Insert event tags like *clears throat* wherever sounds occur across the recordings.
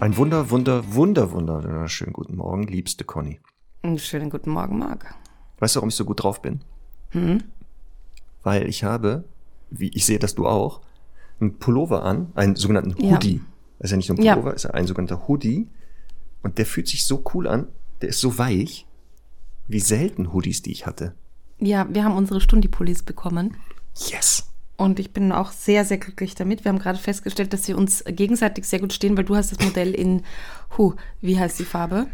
Ein wunder, wunder, wunder, wunder, schönen guten Morgen, liebste Conny. Einen schönen guten Morgen, Marc. Weißt du, warum ich so gut drauf bin? Hm? Weil ich habe, wie ich sehe, dass du auch, einen Pullover an, einen sogenannten Hoodie. Ja. Das ist ja nicht nur ein Pullover, ja. ist ja ein sogenannter Hoodie. Und der fühlt sich so cool an, der ist so weich, wie selten Hoodies, die ich hatte. Ja, wir haben unsere Stundi-Pullis bekommen. Yes. Und ich bin auch sehr, sehr glücklich damit. Wir haben gerade festgestellt, dass sie uns gegenseitig sehr gut stehen, weil du hast das Modell in, hu, wie heißt die Farbe?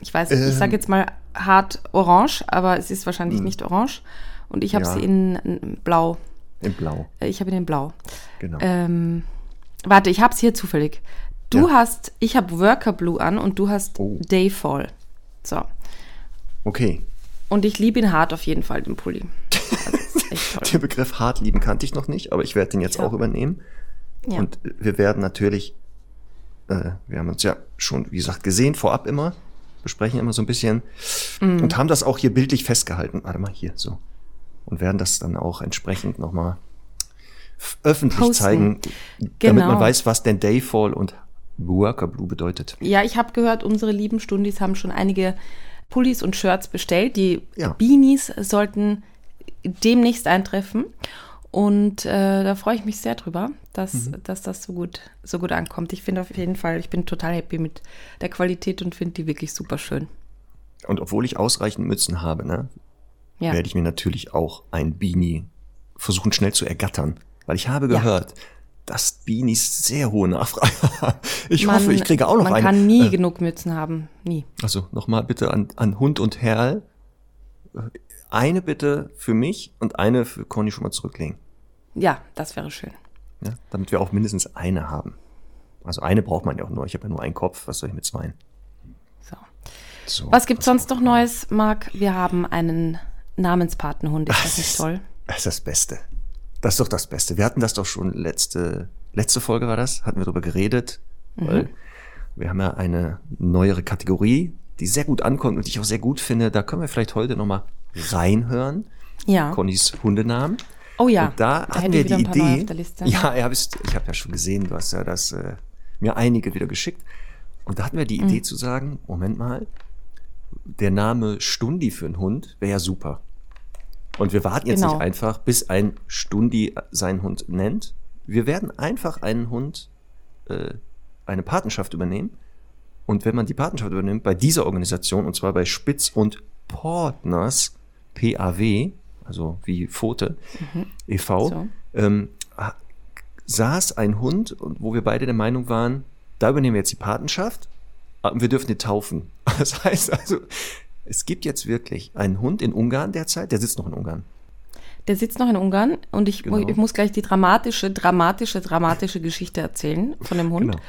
Ich weiß, ähm, ich sage jetzt mal hart orange, aber es ist wahrscheinlich mh. nicht orange. Und ich habe ja. sie in blau. In blau. Äh, ich habe ihn in blau. Genau. Ähm, warte, ich habe es hier zufällig. Du ja. hast, ich habe Worker Blue an und du hast oh. Dayfall. So. Okay. Und ich liebe ihn hart auf jeden Fall, den Pulli. *laughs* Den Begriff hart lieben kannte ich noch nicht, aber ich werde den jetzt ja. auch übernehmen. Ja. Und wir werden natürlich, äh, wir haben uns ja schon, wie gesagt, gesehen, vorab immer, besprechen immer so ein bisschen mm. und haben das auch hier bildlich festgehalten. Warte mal, hier, so. Und werden das dann auch entsprechend nochmal öffentlich Posten. zeigen, damit genau. man weiß, was denn Dayfall und Worker Blue bedeutet. Ja, ich habe gehört, unsere lieben Stundis haben schon einige Pullis und Shirts bestellt. Die ja. Beanies sollten demnächst eintreffen. Und äh, da freue ich mich sehr drüber, dass, mhm. dass das so gut, so gut ankommt. Ich finde auf jeden Fall, ich bin total happy mit der Qualität und finde die wirklich super schön. Und obwohl ich ausreichend Mützen habe, ne, ja. werde ich mir natürlich auch ein Beanie versuchen schnell zu ergattern. Weil ich habe gehört, ja. dass Beanies sehr hohe Nachfrage haben. Ich man, hoffe, ich kriege auch noch man eine. Man kann nie äh, genug Mützen haben. Nie. Also nochmal bitte an, an Hund und Herr eine bitte für mich und eine für Conny schon mal zurücklegen. Ja, das wäre schön. Ja, damit wir auch mindestens eine haben. Also eine braucht man ja auch nur. Ich habe ja nur einen Kopf. Was soll ich mit zwei? So. so was gibt's sonst noch Neues, Marc? Wir haben einen Namenspatenhund. Ist das nicht toll? Das ist das Beste. Das ist doch das Beste. Wir hatten das doch schon letzte, letzte Folge war das, hatten wir darüber geredet, mhm. weil wir haben ja eine neuere Kategorie, die sehr gut ankommt und die ich auch sehr gut finde. Da können wir vielleicht heute nochmal reinhören. Ja. Connys Hundenamen. Oh ja. Und da, da hatten wir die Idee. Ja, ich habe ja schon gesehen, du hast ja das äh, mir einige wieder geschickt. Und da hatten wir die Idee mhm. zu sagen, Moment mal, der Name Stundi für einen Hund wäre ja super. Und wir warten jetzt genau. nicht einfach, bis ein Stundi seinen Hund nennt. Wir werden einfach einen Hund äh, eine Patenschaft übernehmen. Und wenn man die Patenschaft übernimmt bei dieser Organisation, und zwar bei Spitz und Partners, PAW, also wie Pfote, mhm. e.V., so. ähm, saß ein Hund, wo wir beide der Meinung waren, da übernehmen wir jetzt die Patenschaft, und wir dürfen den taufen. *laughs* Das heißt also, es gibt jetzt wirklich einen Hund in Ungarn derzeit, der sitzt noch in Ungarn. Der sitzt noch in Ungarn und ich, genau. ich muss gleich die dramatische, dramatische, dramatische Geschichte erzählen von dem Hund. Genau.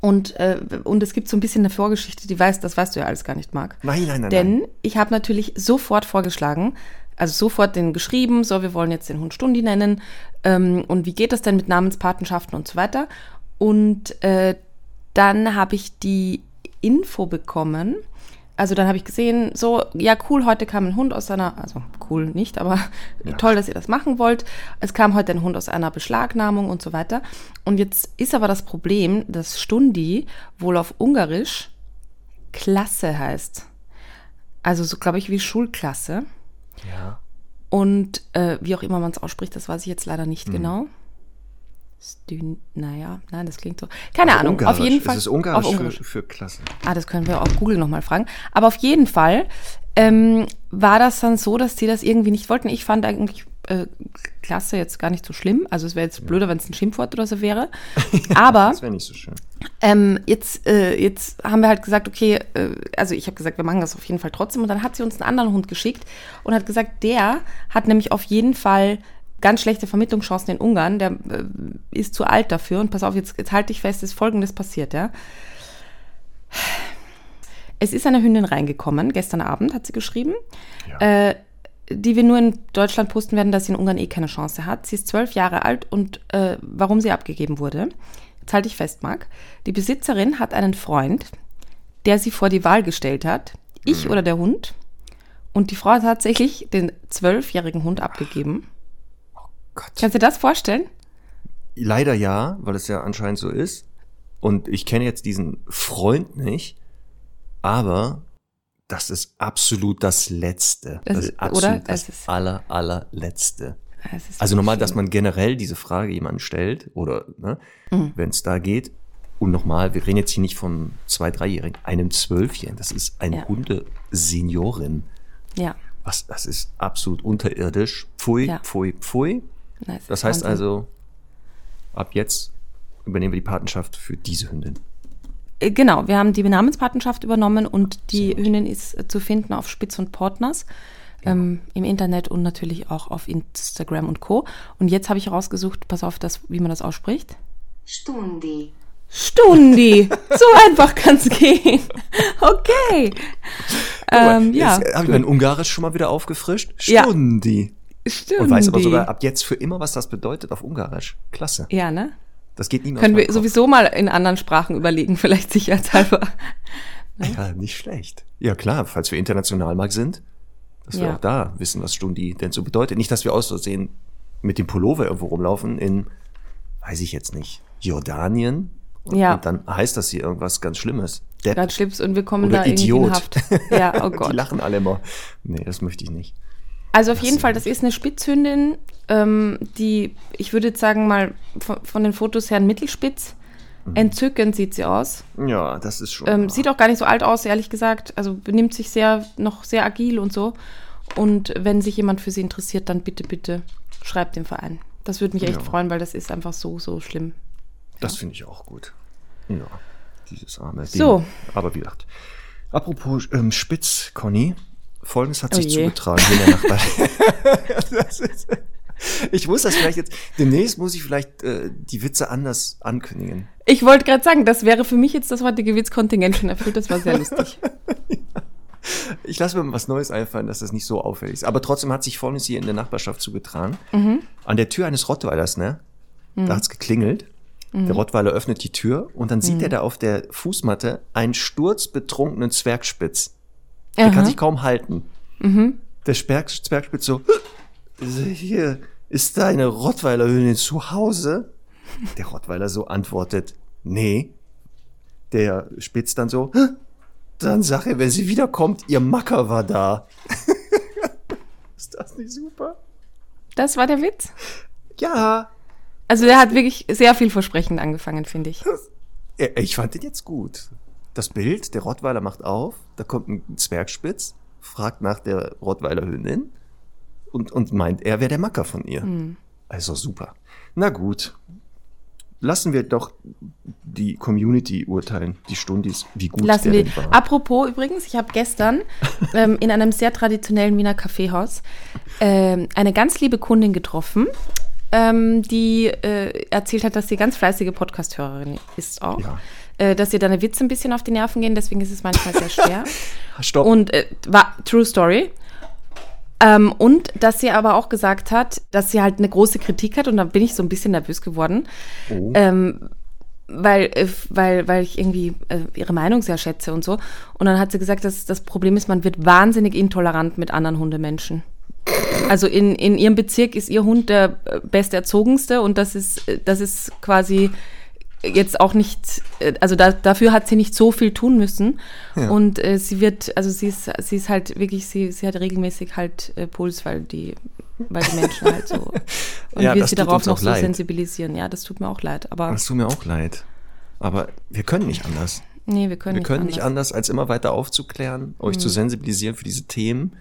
Und, äh, und es gibt so ein bisschen eine Vorgeschichte, die weiß, das weißt du ja alles gar nicht, Marc. Nein, nein, nein. Denn nein. ich habe natürlich sofort vorgeschlagen, also sofort den geschrieben, so, wir wollen jetzt den Hund Stundi nennen. Ähm, und wie geht das denn mit Namenspatenschaften und so weiter? Und äh, dann habe ich die Info bekommen, also dann habe ich gesehen, so, ja, cool, heute kam ein Hund aus seiner, also cool nicht, aber ja. toll, dass ihr das machen wollt. Es kam heute ein Hund aus einer Beschlagnahmung und so weiter. Und jetzt ist aber das Problem, dass Stundi wohl auf Ungarisch Klasse heißt. Also so, glaube ich, wie Schulklasse. Ja. Und äh, wie auch immer man es ausspricht, das weiß ich jetzt leider nicht mhm. genau. Stün, naja, nein, das klingt so. Keine Aber Ahnung, Ungarisch. auf jeden Fall. Es ist Ungarisch, Ungarisch. Für, für Klasse. Ah, das können wir auf Google nochmal fragen. Aber auf jeden Fall ähm, war das dann so, dass die das irgendwie nicht wollten. Ich fand eigentlich äh, Klasse jetzt gar nicht so schlimm. Also es wäre jetzt blöder, wenn es ein Schimpfwort oder so wäre. *laughs* Aber das wäre nicht so schön. Ähm, jetzt, äh, jetzt haben wir halt gesagt, okay, äh, also ich habe gesagt, wir machen das auf jeden Fall trotzdem. Und dann hat sie uns einen anderen Hund geschickt und hat gesagt, der hat nämlich auf jeden Fall ganz schlechte Vermittlungschancen in Ungarn, der äh, ist zu alt dafür. Und pass auf, jetzt, jetzt halte ich fest, ist Folgendes passiert, ja. es ist eine Hündin reingekommen, gestern Abend hat sie geschrieben, ja. äh, die wir nur in Deutschland posten werden, dass sie in Ungarn eh keine Chance hat. Sie ist zwölf Jahre alt und äh, warum sie abgegeben wurde, jetzt halte ich fest, Marc. Die Besitzerin hat einen Freund, der sie vor die Wahl gestellt hat, ich mhm. oder der Hund. Und die Frau hat tatsächlich den zwölfjährigen Hund abgegeben. Gott. Kannst du dir das vorstellen? Leider ja, weil es ja anscheinend so ist. Und ich kenne jetzt diesen Freund nicht, aber das ist absolut das Letzte. Das, das ist absolut oder? das ist aller, allerletzte. Also normal, dass man generell diese Frage jemanden stellt oder ne, mhm. wenn es da geht. Und nochmal, wir reden jetzt hier nicht von zwei, dreijährigen, einem Zwölfjährigen. Das ist eine ja. Hundeseniorin. Ja. Was, das ist absolut unterirdisch. Pfui, ja. pfui, pfui. Das, das heißt Wahnsinn. also, ab jetzt übernehmen wir die Patenschaft für diese Hündin. Äh, genau, wir haben die Namenspatenschaft übernommen und die Hündin ist äh, zu finden auf Spitz und Portners ja. ähm, im Internet und natürlich auch auf Instagram und Co. Und jetzt habe ich herausgesucht, pass auf, das, wie man das ausspricht. Stundi. Stundi. *laughs* so einfach kann es gehen. Okay. Ähm, ja. Jetzt habe ich mein Ungarisch schon mal wieder aufgefrischt. Stundi. Ja. Stundi. Und weiß aber sogar ab jetzt für immer, was das bedeutet auf Ungarisch. Klasse. Ja, ne? Das geht niemals. Können wir sowieso mal in anderen Sprachen überlegen, *laughs* vielleicht sicherheitshalber. Ne? Ja, nicht schlecht. Ja, klar, falls wir international mal sind, dass wir auch da wissen, was Stundi denn so bedeutet. Nicht, dass wir aus Versehen mit dem Pullover irgendwo rumlaufen in, weiß ich jetzt nicht, Jordanien. Und, ja. und dann heißt das hier irgendwas ganz Schlimmes. Depp. Ganz Schlimmes und wir kommen Oder da Idiot. irgendwie in Haft. Ja, oh *laughs* Gott. Die lachen alle immer. Nee, das möchte ich nicht. Also auf jeden Fall, das ist eine Spitzhündin, ähm, die, ich würde jetzt sagen mal, von, von den Fotos her mittelspitz. Mhm. Entzückend sieht sie aus. Ja, das ist schon. Ähm, sieht auch gar nicht so alt aus, ehrlich gesagt. Also benimmt sich sehr, noch sehr agil und so. Und wenn sich jemand für sie interessiert, dann bitte, bitte schreibt den Verein. Das würde mich echt ja. freuen, weil das ist einfach so, so schlimm. Das ja. finde ich auch gut. Ja, dieses arme So. Ding. Aber wie gesagt. Apropos ähm, Spitz, Conny. Folgendes hat oh sich je. zugetragen hier in der Nachbarschaft. *laughs* ich muss das vielleicht jetzt, demnächst muss ich vielleicht äh, die Witze anders ankündigen. Ich wollte gerade sagen, das wäre für mich jetzt das heutige Witzkontingent schon erfüllt, das war sehr lustig. *laughs* Ich lasse mir was Neues einfallen, dass das nicht so auffällig ist. Aber trotzdem hat sich Folgendes hier in der Nachbarschaft zugetragen. Mhm. An der Tür eines Rottweilers, ne? Mhm. Da hat's geklingelt. Mhm. Der Rottweiler öffnet die Tür und dann sieht mhm. er da auf der Fußmatte einen sturzbetrunkenen Zwergspitz. Der kann sich kaum halten. Mhm. Der Zwerg, Zwergspitz so, hier ist deine Rottweilerhündin zu Hause? Der Rottweiler so antwortet, nee. Der Spitz dann so, dann sag er, wenn sie wiederkommt, ihr Macker war da. *laughs* ist das nicht super? Das war der Witz? Ja. Also der hat wirklich sehr vielversprechend angefangen, finde ich. *laughs* Ich fand den jetzt gut das Bild, der Rottweiler macht auf, da kommt ein Zwergspitz, fragt nach der Rottweiler Hündin und, und meint, er wäre der Macker von ihr. Mhm. Also super. Na gut. Lassen wir doch die Community urteilen, die Stundis, wie gut Lassen der wir. war. Apropos übrigens, ich habe gestern *laughs* ähm, in einem sehr traditionellen Wiener Kaffeehaus ähm, eine ganz liebe Kundin getroffen, ähm, die äh, erzählt hat, dass sie ganz fleißige Podcast-Hörerin ist auch. Ja äh, dass ihr deine Witze ein bisschen auf die Nerven gehen, deswegen ist es manchmal sehr schwer. *laughs* Stopp. Und äh, war True Story. Ähm, und dass sie aber auch gesagt hat, dass sie halt eine große Kritik hat und da bin ich so ein bisschen nervös geworden. Oh. Ähm, weil, äh, weil, weil ich irgendwie äh, ihre Meinung sehr schätze und so. Und dann hat sie gesagt, dass das Problem ist, man wird wahnsinnig intolerant mit anderen Hundemenschen. Also in, in ihrem Bezirk ist ihr Hund der besterzogenste und das ist, das ist quasi jetzt auch nicht, äh, also da, dafür hat sie nicht so viel tun müssen. Ja. Und äh, sie wird, also sie ist, sie ist halt wirklich, sie, sie hat regelmäßig halt äh, Puls, weil die, weil die Menschen halt so *laughs* und ja, wir sie darauf noch so leid. sensibilisieren. Ja, das tut mir auch leid. Aber das tut mir auch leid. Aber wir können nicht anders. Nee, wir können, wir nicht, können anders. nicht anders, als immer weiter aufzuklären, euch mhm. zu sensibilisieren für diese Themen.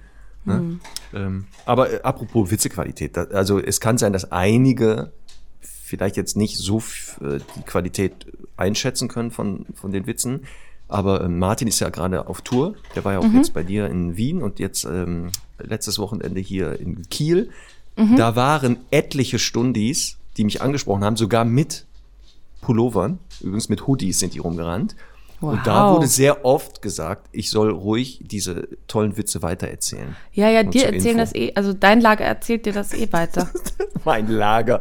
Ne? Mhm. Ähm, aber äh, apropos Witzequalität, da, also es kann sein, dass einige vielleicht jetzt nicht so äh, die Qualität einschätzen können von, von den Witzen. Aber ähm, Martin ist ja gerade auf Tour. Der war ja auch mhm. jetzt bei dir in Wien und jetzt ähm, letztes Wochenende hier in Kiel. Mhm. Da waren etliche Stundis, die mich angesprochen haben, sogar mit Pullovern. Übrigens mit Hoodies sind die rumgerannt. Wow. Und da wurde sehr oft gesagt, ich soll ruhig diese tollen Witze weitererzählen. Ja, ja, dir erzählen Info. das eh, also dein Lager erzählt dir das eh weiter. *laughs* mein Lager.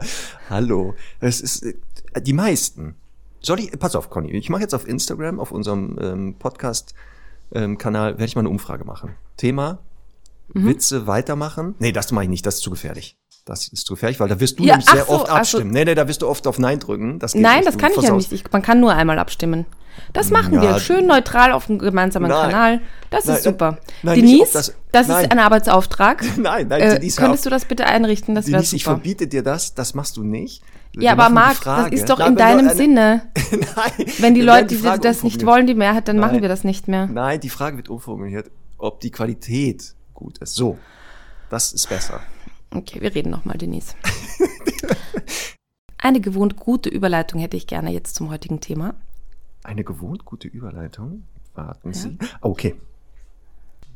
Hallo. Es ist äh, die meisten. Soll ich, pass auf, Conny, ich mache jetzt auf Instagram, auf unserem ähm, Podcast-Kanal, ähm, werde ich mal eine Umfrage machen. Thema, mhm. Witze weitermachen. Nee, das mache ich nicht, das ist zu gefährlich. Das ist zu gefährlich, weil da wirst du ja, nämlich sehr so, oft abstimmen. Also, nee, nee, da wirst du oft auf Nein drücken. Das nein, nicht. das kann ich ja nicht. Ich, man kann nur einmal abstimmen. Das machen ja, wir schön neutral auf dem gemeinsamen nein, Kanal. Das nein, ist super. Nein, Denise, das, das ist ein Arbeitsauftrag. *laughs* Nein, nein, äh, Denise, Könntest du das bitte einrichten? Das wäre super. Ich verbiete dir das, das machst du nicht. Wir ja, aber Marc, das ist doch in deinem eine, Sinne. *laughs* nein, Wenn die Leute die das nicht wollen, die Mehrheit, dann machen wir das nicht mehr. Nein, die Frage wird umformuliert, ob die Qualität gut ist. So, das ist besser. Okay, wir reden nochmal, Denise. *laughs* Eine gewohnt gute Überleitung hätte ich gerne jetzt zum heutigen Thema. Eine gewohnt gute Überleitung? Warten ja. Sie. Okay.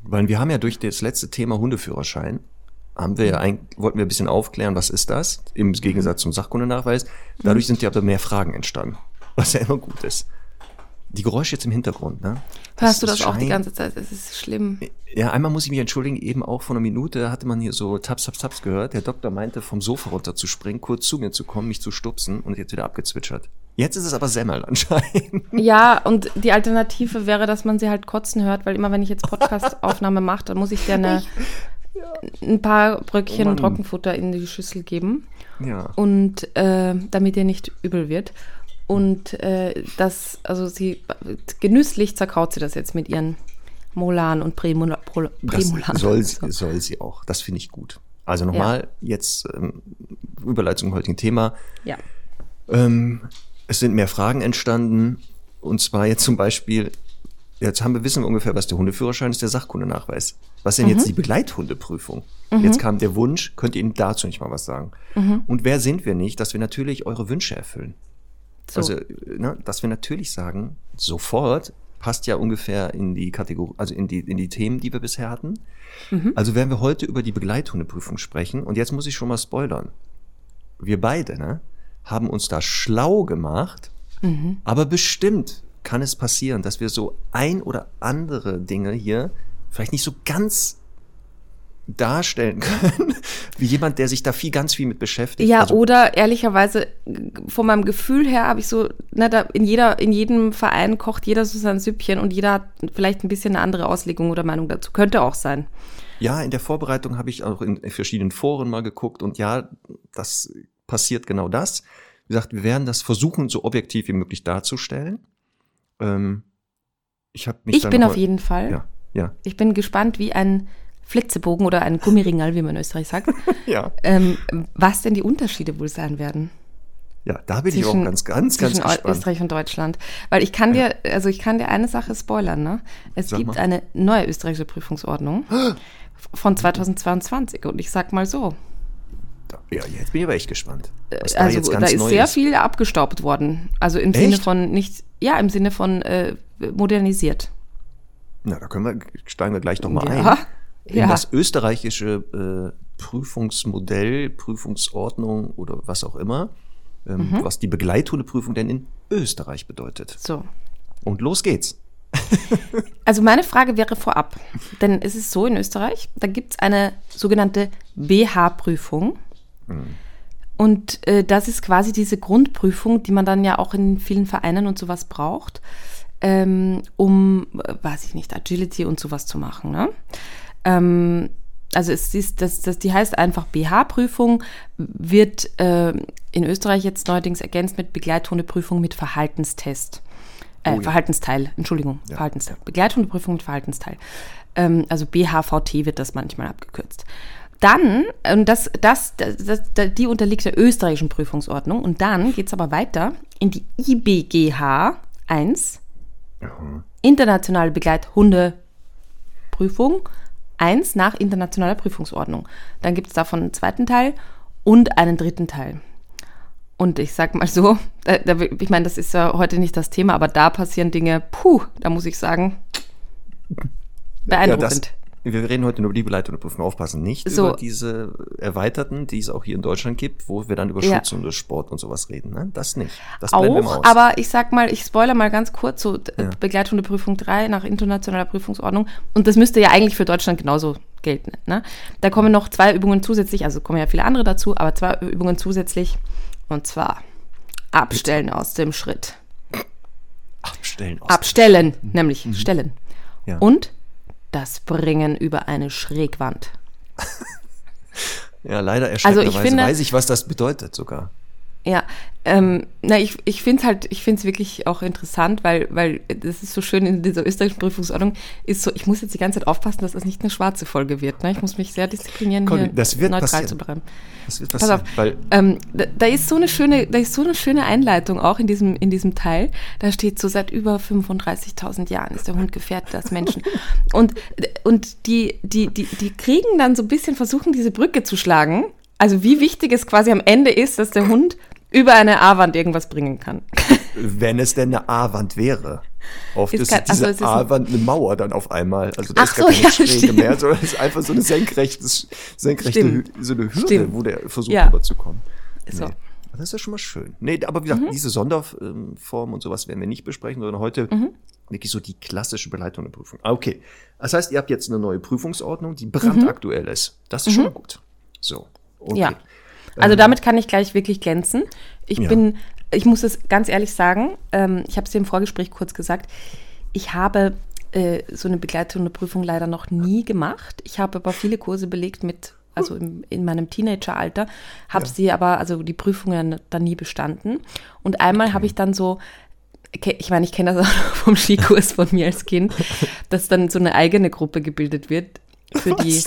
Weil wir haben ja durch das letzte Thema Hundeführerschein, haben wir ja ein, wollten wir ein bisschen aufklären, was ist das, im Gegensatz zum Sachkundenachweis. Dadurch sind ja aber mehr Fragen entstanden, was ja immer gut ist. Die Geräusche jetzt im Hintergrund, ne? Hörst du das auch die ganze Zeit? Es ist schlimm. Ja, einmal muss ich mich entschuldigen, eben auch vor einer Minute hatte man hier so Taps, Taps, Taps gehört. Der Doktor meinte, vom Sofa runterzuspringen, kurz zu mir zu kommen, mich zu stupsen und jetzt wieder abgezwitschert. Jetzt ist es aber Semmel anscheinend. *laughs* Ja, und die Alternative wäre, dass man sie halt kotzen hört, weil immer wenn ich jetzt Podcast-Aufnahme mache, dann muss ich dir eine, ja. ein paar Bröckchen oh Trockenfutter in die Schüssel geben. Ja. Und äh, damit ihr nicht übel wird. Und äh, das, also sie genüsslich zerkaut sie das jetzt mit ihren Molaren und Prämolaren. Das soll, *laughs* sie, soll sie auch. Das finde ich gut. Also nochmal ja. jetzt ähm, Überleitung zum heutigen Thema. Ja. Ähm, es sind mehr Fragen entstanden. Und zwar jetzt zum Beispiel, jetzt haben wir wissen wir ungefähr, was der Hundeführerschein ist, der Sachkundenachweis. Was denn mhm. jetzt die Begleithundeprüfung? Mhm. Jetzt kam der Wunsch, könnt ihr Ihnen dazu nicht mal was sagen? Mhm. Und wer sind wir nicht, dass wir natürlich eure Wünsche erfüllen? So. Also, ne, dass wir natürlich sagen, sofort passt ja ungefähr in die Kategorie, also in die, in die Themen, die wir bisher hatten. Mhm. Also werden wir heute über die Begleithundeprüfung sprechen. Und jetzt muss ich schon mal spoilern. Wir beide, ne, haben uns da schlau gemacht, mhm. aber bestimmt kann es passieren, dass wir so ein oder andere Dinge hier vielleicht nicht so ganz darstellen *laughs* können, wie jemand, der sich da viel, ganz viel mit beschäftigt. Ja, also, oder ehrlicherweise, von meinem Gefühl her habe ich so, ne, da in, jeder, in jedem Verein kocht jeder so sein Süppchen und jeder hat vielleicht ein bisschen eine andere Auslegung oder Meinung dazu. Könnte auch sein. Ja, in der Vorbereitung habe ich auch in verschiedenen Foren mal geguckt und ja, das passiert genau das. Wie gesagt, wir werden das versuchen, so objektiv wie möglich darzustellen. Ähm, ich habe mich Ich bin auf jeden Fall. Ja, ja. Ich bin gespannt, wie ein Flitzebogen oder ein Gummiringel, wie man in Österreich sagt. *laughs* ja. Ähm, was denn die Unterschiede wohl sein werden? Ja, da bin zwischen, ich auch ganz, ganz, ganz gespannt. Österreich und Deutschland. Weil ich kann ja. dir, also ich kann dir eine Sache spoilern, ne? Es sag gibt mal. eine neue österreichische Prüfungsordnung von 2022 und ich sag mal so. Ja, jetzt bin ich aber echt gespannt. also da, da ist sehr ist. viel abgestaubt worden. Also im echt? Sinne von nicht, ja, im Sinne von äh, modernisiert. Na, da können wir, steigen wir gleich nochmal ja. ein *laughs* in ja. das österreichische äh, Prüfungsmodell, Prüfungsordnung oder was auch immer, ähm, mhm. was die Begleithundeprüfung denn in Österreich bedeutet. So. Und los geht's. *laughs* also meine Frage wäre vorab, denn es ist so in Österreich, da gibt es eine sogenannte BH-Prüfung. Mhm. Und äh, das ist quasi diese Grundprüfung, die man dann ja auch in vielen Vereinen und sowas braucht, ähm, um, äh, weiß ich nicht, Agility und sowas zu machen. Ne? Ähm, also es ist, das, das, die heißt einfach BH-Prüfung, wird äh, in Österreich jetzt neuerdings ergänzt mit Begleithundeprüfung mit Verhaltenstest. Äh, oh, ja. Verhaltensteil, Entschuldigung, ja. Verhaltensteil. Begleithundeprüfung mit Verhaltensteil. Ähm, also BHVT wird das manchmal abgekürzt. Dann, und das, das, das, das, die unterliegt der österreichischen Prüfungsordnung. Und dann geht es aber weiter in die IBGH 1, mhm. internationale Begleithundeprüfung 1 nach internationaler Prüfungsordnung. Dann gibt es davon einen zweiten Teil und einen dritten Teil. Und ich sag mal so, da, da, ich meine, das ist ja heute nicht das Thema, aber da passieren Dinge, puh, da muss ich sagen, beeindruckend. Wir reden heute nur über die Begleithundeprüfung, aufpassen, nicht so. über diese erweiterten, die es auch hier in Deutschland gibt, wo wir dann über ja. Sport und sowas reden. Ne? Das nicht. Das auch, aber ich sag mal, ich spoiler mal ganz kurz, so ja. Begleithundeprüfung 3 nach internationaler Prüfungsordnung. Und das müsste ja eigentlich für Deutschland genauso gelten. Ne? Da kommen noch zwei Übungen zusätzlich, also kommen ja viele andere dazu, aber zwei Übungen zusätzlich. Und zwar Abstellen aus dem Schritt. Abstellen aus Abstellen, nämlich mhm. stellen. Ja. Und das Bringen über eine Schrägwand. *laughs* ja, leider erschreckenderweise also ich finde, weiß ich, was das bedeutet sogar. Ja, ähm, na, ich, ich finde es halt, ich finde es wirklich auch interessant, weil, weil das ist so schön in dieser österreichischen Prüfungsordnung, ist so, ich muss jetzt die ganze Zeit aufpassen, dass das nicht eine schwarze Folge wird. Ne? Ich muss mich sehr disziplinieren, Conny, hier neutral passieren. zu bleiben. Das wird passieren. Pass auf, weil ähm, da, da, ist so eine schöne, da ist so eine schöne Einleitung auch in diesem, in diesem Teil. Da steht so, seit über 35.000 Jahren ist der Hund gefährdet als Menschen. *laughs* und, und die, die, die, die kriegen dann so ein bisschen, versuchen diese Brücke zu schlagen. Also wie wichtig es quasi am Ende ist, dass der Hund über eine A-Wand irgendwas bringen kann. *laughs* Wenn es denn eine A-Wand wäre. Oft ist, ist diese also A-Wand eine Mauer dann auf einmal. Also das ist gar keine ja, Schräge stimmt. mehr, sondern es ist einfach so eine senkrechte, senkrechte Hü so eine Hürde, stimmt. wo der versucht ja. rüberzukommen. Nee. So. Das ist ja schon mal schön. Nee, aber wie gesagt, mhm. diese Sonderform und sowas werden wir nicht besprechen, sondern heute mhm. wirklich so die klassische Beleitung der Prüfung. Ah, okay. Das heißt, ihr habt jetzt eine neue Prüfungsordnung, die brandaktuell mhm. ist. Das ist schon mhm. mal gut. So. Okay. Ja. Also ähm, damit kann ich gleich wirklich glänzen. Ich ja. bin, ich muss es ganz ehrlich sagen, ähm, ich habe es dir im Vorgespräch kurz gesagt, ich habe äh, so eine begleitende Prüfung leider noch nie gemacht. Ich habe aber viele Kurse belegt mit, also im, in meinem Teenageralter, habe ja. sie aber, also die Prüfungen dann nie bestanden. Und einmal okay. habe ich dann so ich meine, ich kenne das *laughs* auch vom Skikurs von mir als Kind, *laughs* dass dann so eine eigene Gruppe gebildet wird für Was? die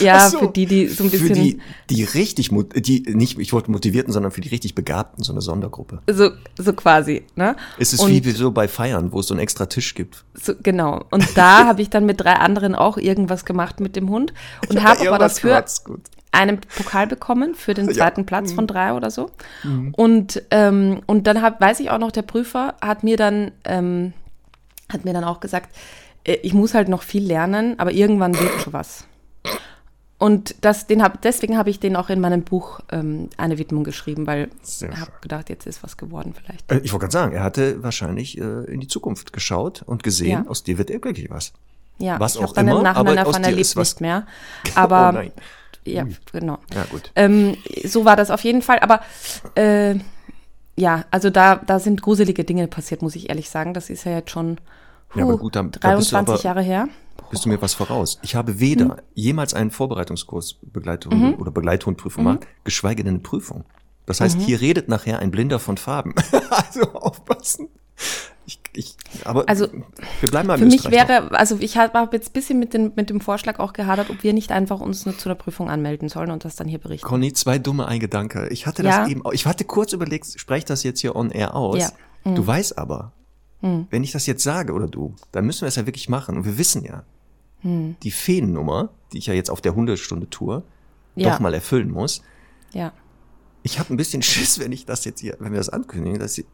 ja, so, für die, die so ein bisschen. Für die, die richtig, die nicht, ich wollte motivierten, sondern für die richtig Begabten, so eine Sondergruppe. So, so quasi, ne? Es ist und, wie so bei Feiern, wo es so einen extra Tisch gibt. So, genau. Und da *laughs* habe ich dann mit drei anderen auch irgendwas gemacht mit dem Hund und habe aber dafür einen Pokal bekommen für den zweiten ja. Platz von mhm. drei oder so. Mhm. Und, ähm, und dann hab, weiß ich auch noch, der Prüfer hat mir dann, ähm, hat mir dann auch gesagt, äh, ich muss halt noch viel lernen, aber irgendwann wird *coughs* schon was. Und das, den hab, deswegen habe ich den auch in meinem Buch ähm, eine Widmung geschrieben, weil Sehr ich habe gedacht, jetzt ist was geworden vielleicht. Äh, ich wollte gerade sagen, er hatte wahrscheinlich äh, in die Zukunft geschaut und gesehen, ja. aus dir wird wirklich was. Ja, was ich habe dann im Nachhinein davon erlebt nicht mehr. *laughs* Aber oh nein. ja, hm. genau. Ja, gut. Ähm, so war das auf jeden Fall. Aber äh, ja, also da, da sind gruselige Dinge passiert, muss ich ehrlich sagen. Das ist ja jetzt schon huh, ja, aber gut, dann, 23 aber, Jahre her bist du mir was voraus. Ich habe weder mhm. jemals einen Vorbereitungskurs Begleithund mhm. oder Begleithundprüfung mhm. gemacht, geschweige denn eine Prüfung. Das heißt, mhm. hier redet nachher ein Blinder von Farben. *laughs* also aufpassen. Ich, ich, aber also, wir bleiben mal Für mich wäre, noch. also ich habe jetzt ein bisschen mit, den, mit dem Vorschlag auch gehadert, ob wir nicht einfach uns nur zu der Prüfung anmelden sollen und das dann hier berichten. Conny, zwei dumme Eingedanke. Ich hatte ja. das eben, ich hatte kurz überlegt, spreche das jetzt hier on air aus. Ja. Mhm. Du weißt aber, mhm. wenn ich das jetzt sage oder du, dann müssen wir es ja wirklich machen. Und wir wissen ja, hm. die Feennummer, die ich ja jetzt auf der Hundestunde Tour ja. doch mal erfüllen muss. Ja. Ich habe ein bisschen *laughs* Schiss, wenn ich das jetzt hier, wenn wir das ankündigen, dass ich,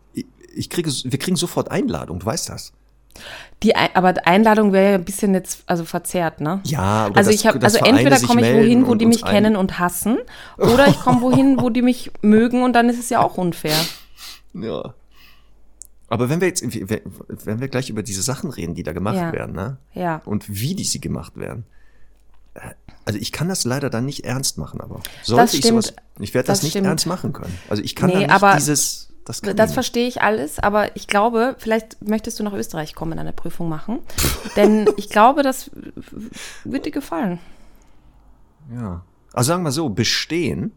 ich kriege, wir kriegen sofort Einladung, du weißt das. Die, aber die Einladung wäre ja ein bisschen jetzt also verzerrt, ne? Ja, oder also ich habe also entweder komme ich wohin, wo die mich kennen und hassen, oder ich komme wohin, wo die mich mögen und dann ist es ja auch unfair. Ja. Aber wenn wir jetzt, wenn wir gleich über diese Sachen reden, die da gemacht ja. werden, ne? Ja. Und wie die sie gemacht werden. Äh, also ich kann das leider dann nicht ernst machen, aber sollte ich sowas, ich werde das, das, nicht stimmt. ernst machen können. Also ich kann nee, nicht aber dieses, das, das verstehe ich alles, aber ich glaube, vielleicht möchtest du nach Österreich kommen und eine Prüfung machen, *laughs* denn ich glaube, das wird dir gefallen. Ja, also sagen wir so, bestehen,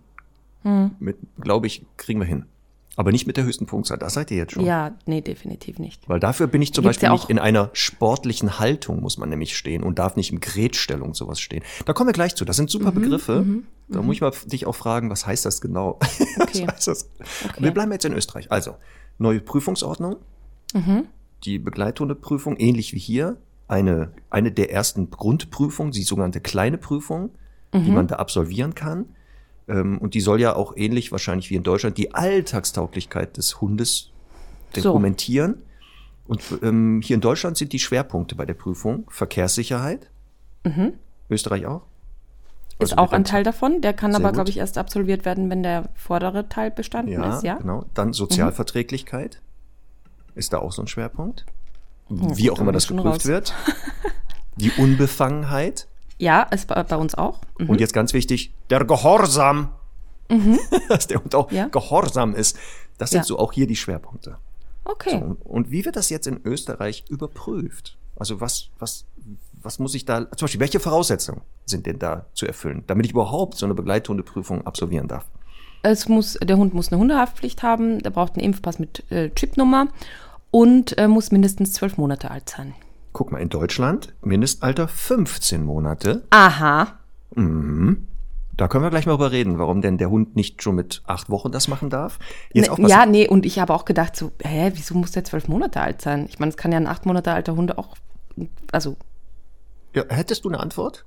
hm. mit, glaube ich, kriegen wir hin. Aber nicht mit der höchsten Punktzahl, das seid ihr jetzt schon. Ja, nee, definitiv nicht. Weil dafür bin ich zum Gibt's Beispiel ja nicht in einer sportlichen Haltung, muss man nämlich stehen und darf nicht im Gretstellung sowas stehen. Da kommen wir gleich zu. Das sind super mhm, Begriffe. Mhm, da muss ich mal dich auch fragen, was heißt das genau? *laughs* Okay. was heißt das? Okay. Wir bleiben jetzt in Österreich. Also, neue Prüfungsordnung, mhm. die Begleithundeprüfung, ähnlich wie hier. Eine, eine der ersten Grundprüfungen, die sogenannte kleine Prüfung, die mhm. man da absolvieren kann. Ähm, und die soll ja auch ähnlich wahrscheinlich wie in Deutschland die Alltagstauglichkeit des Hundes dokumentieren. So. Und ähm, hier in Deutschland sind die Schwerpunkte bei der Prüfung Verkehrssicherheit, Mhm. Österreich auch? Also ist auch ein Teil davon. Der kann aber, glaube ich, erst absolviert werden, wenn der vordere Teil bestanden ja, ist. Ja, genau. Dann mhm. Sozialverträglichkeit mhm. ist da auch so ein Schwerpunkt. Ja, Wie auch immer das geprüft raus. wird. *laughs* Die Unbefangenheit. Ja, ist bei, bei uns auch. Mhm. Und jetzt ganz wichtig, der Gehorsam. Mhm. *laughs* Dass der Hund auch ja. gehorsam ist. Das sind ja. so auch hier die Schwerpunkte. Okay. So, und wie wird das jetzt in Österreich überprüft? Also was, was, was muss ich da, zum Beispiel, welche Voraussetzungen sind denn da zu erfüllen, damit ich überhaupt so eine Begleithundeprüfung absolvieren darf? Es muss, der Hund muss eine Hundehaftpflicht haben, der braucht einen Impfpass mit äh, Chipnummer und äh, muss mindestens zwölf Monate alt sein. Guck mal, in Deutschland Mindestalter 15 Monate. Aha. Mhm. Da können wir gleich mal drüber reden, warum denn der Hund nicht schon mit acht Wochen das machen darf. Jetzt ne, ja, nee, und ich habe auch gedacht, so, hä, wieso muss der zwölf Monate alt sein? Ich meine, es kann ja ein acht Monate alter Hund auch, also. Ja, hättest du eine Antwort?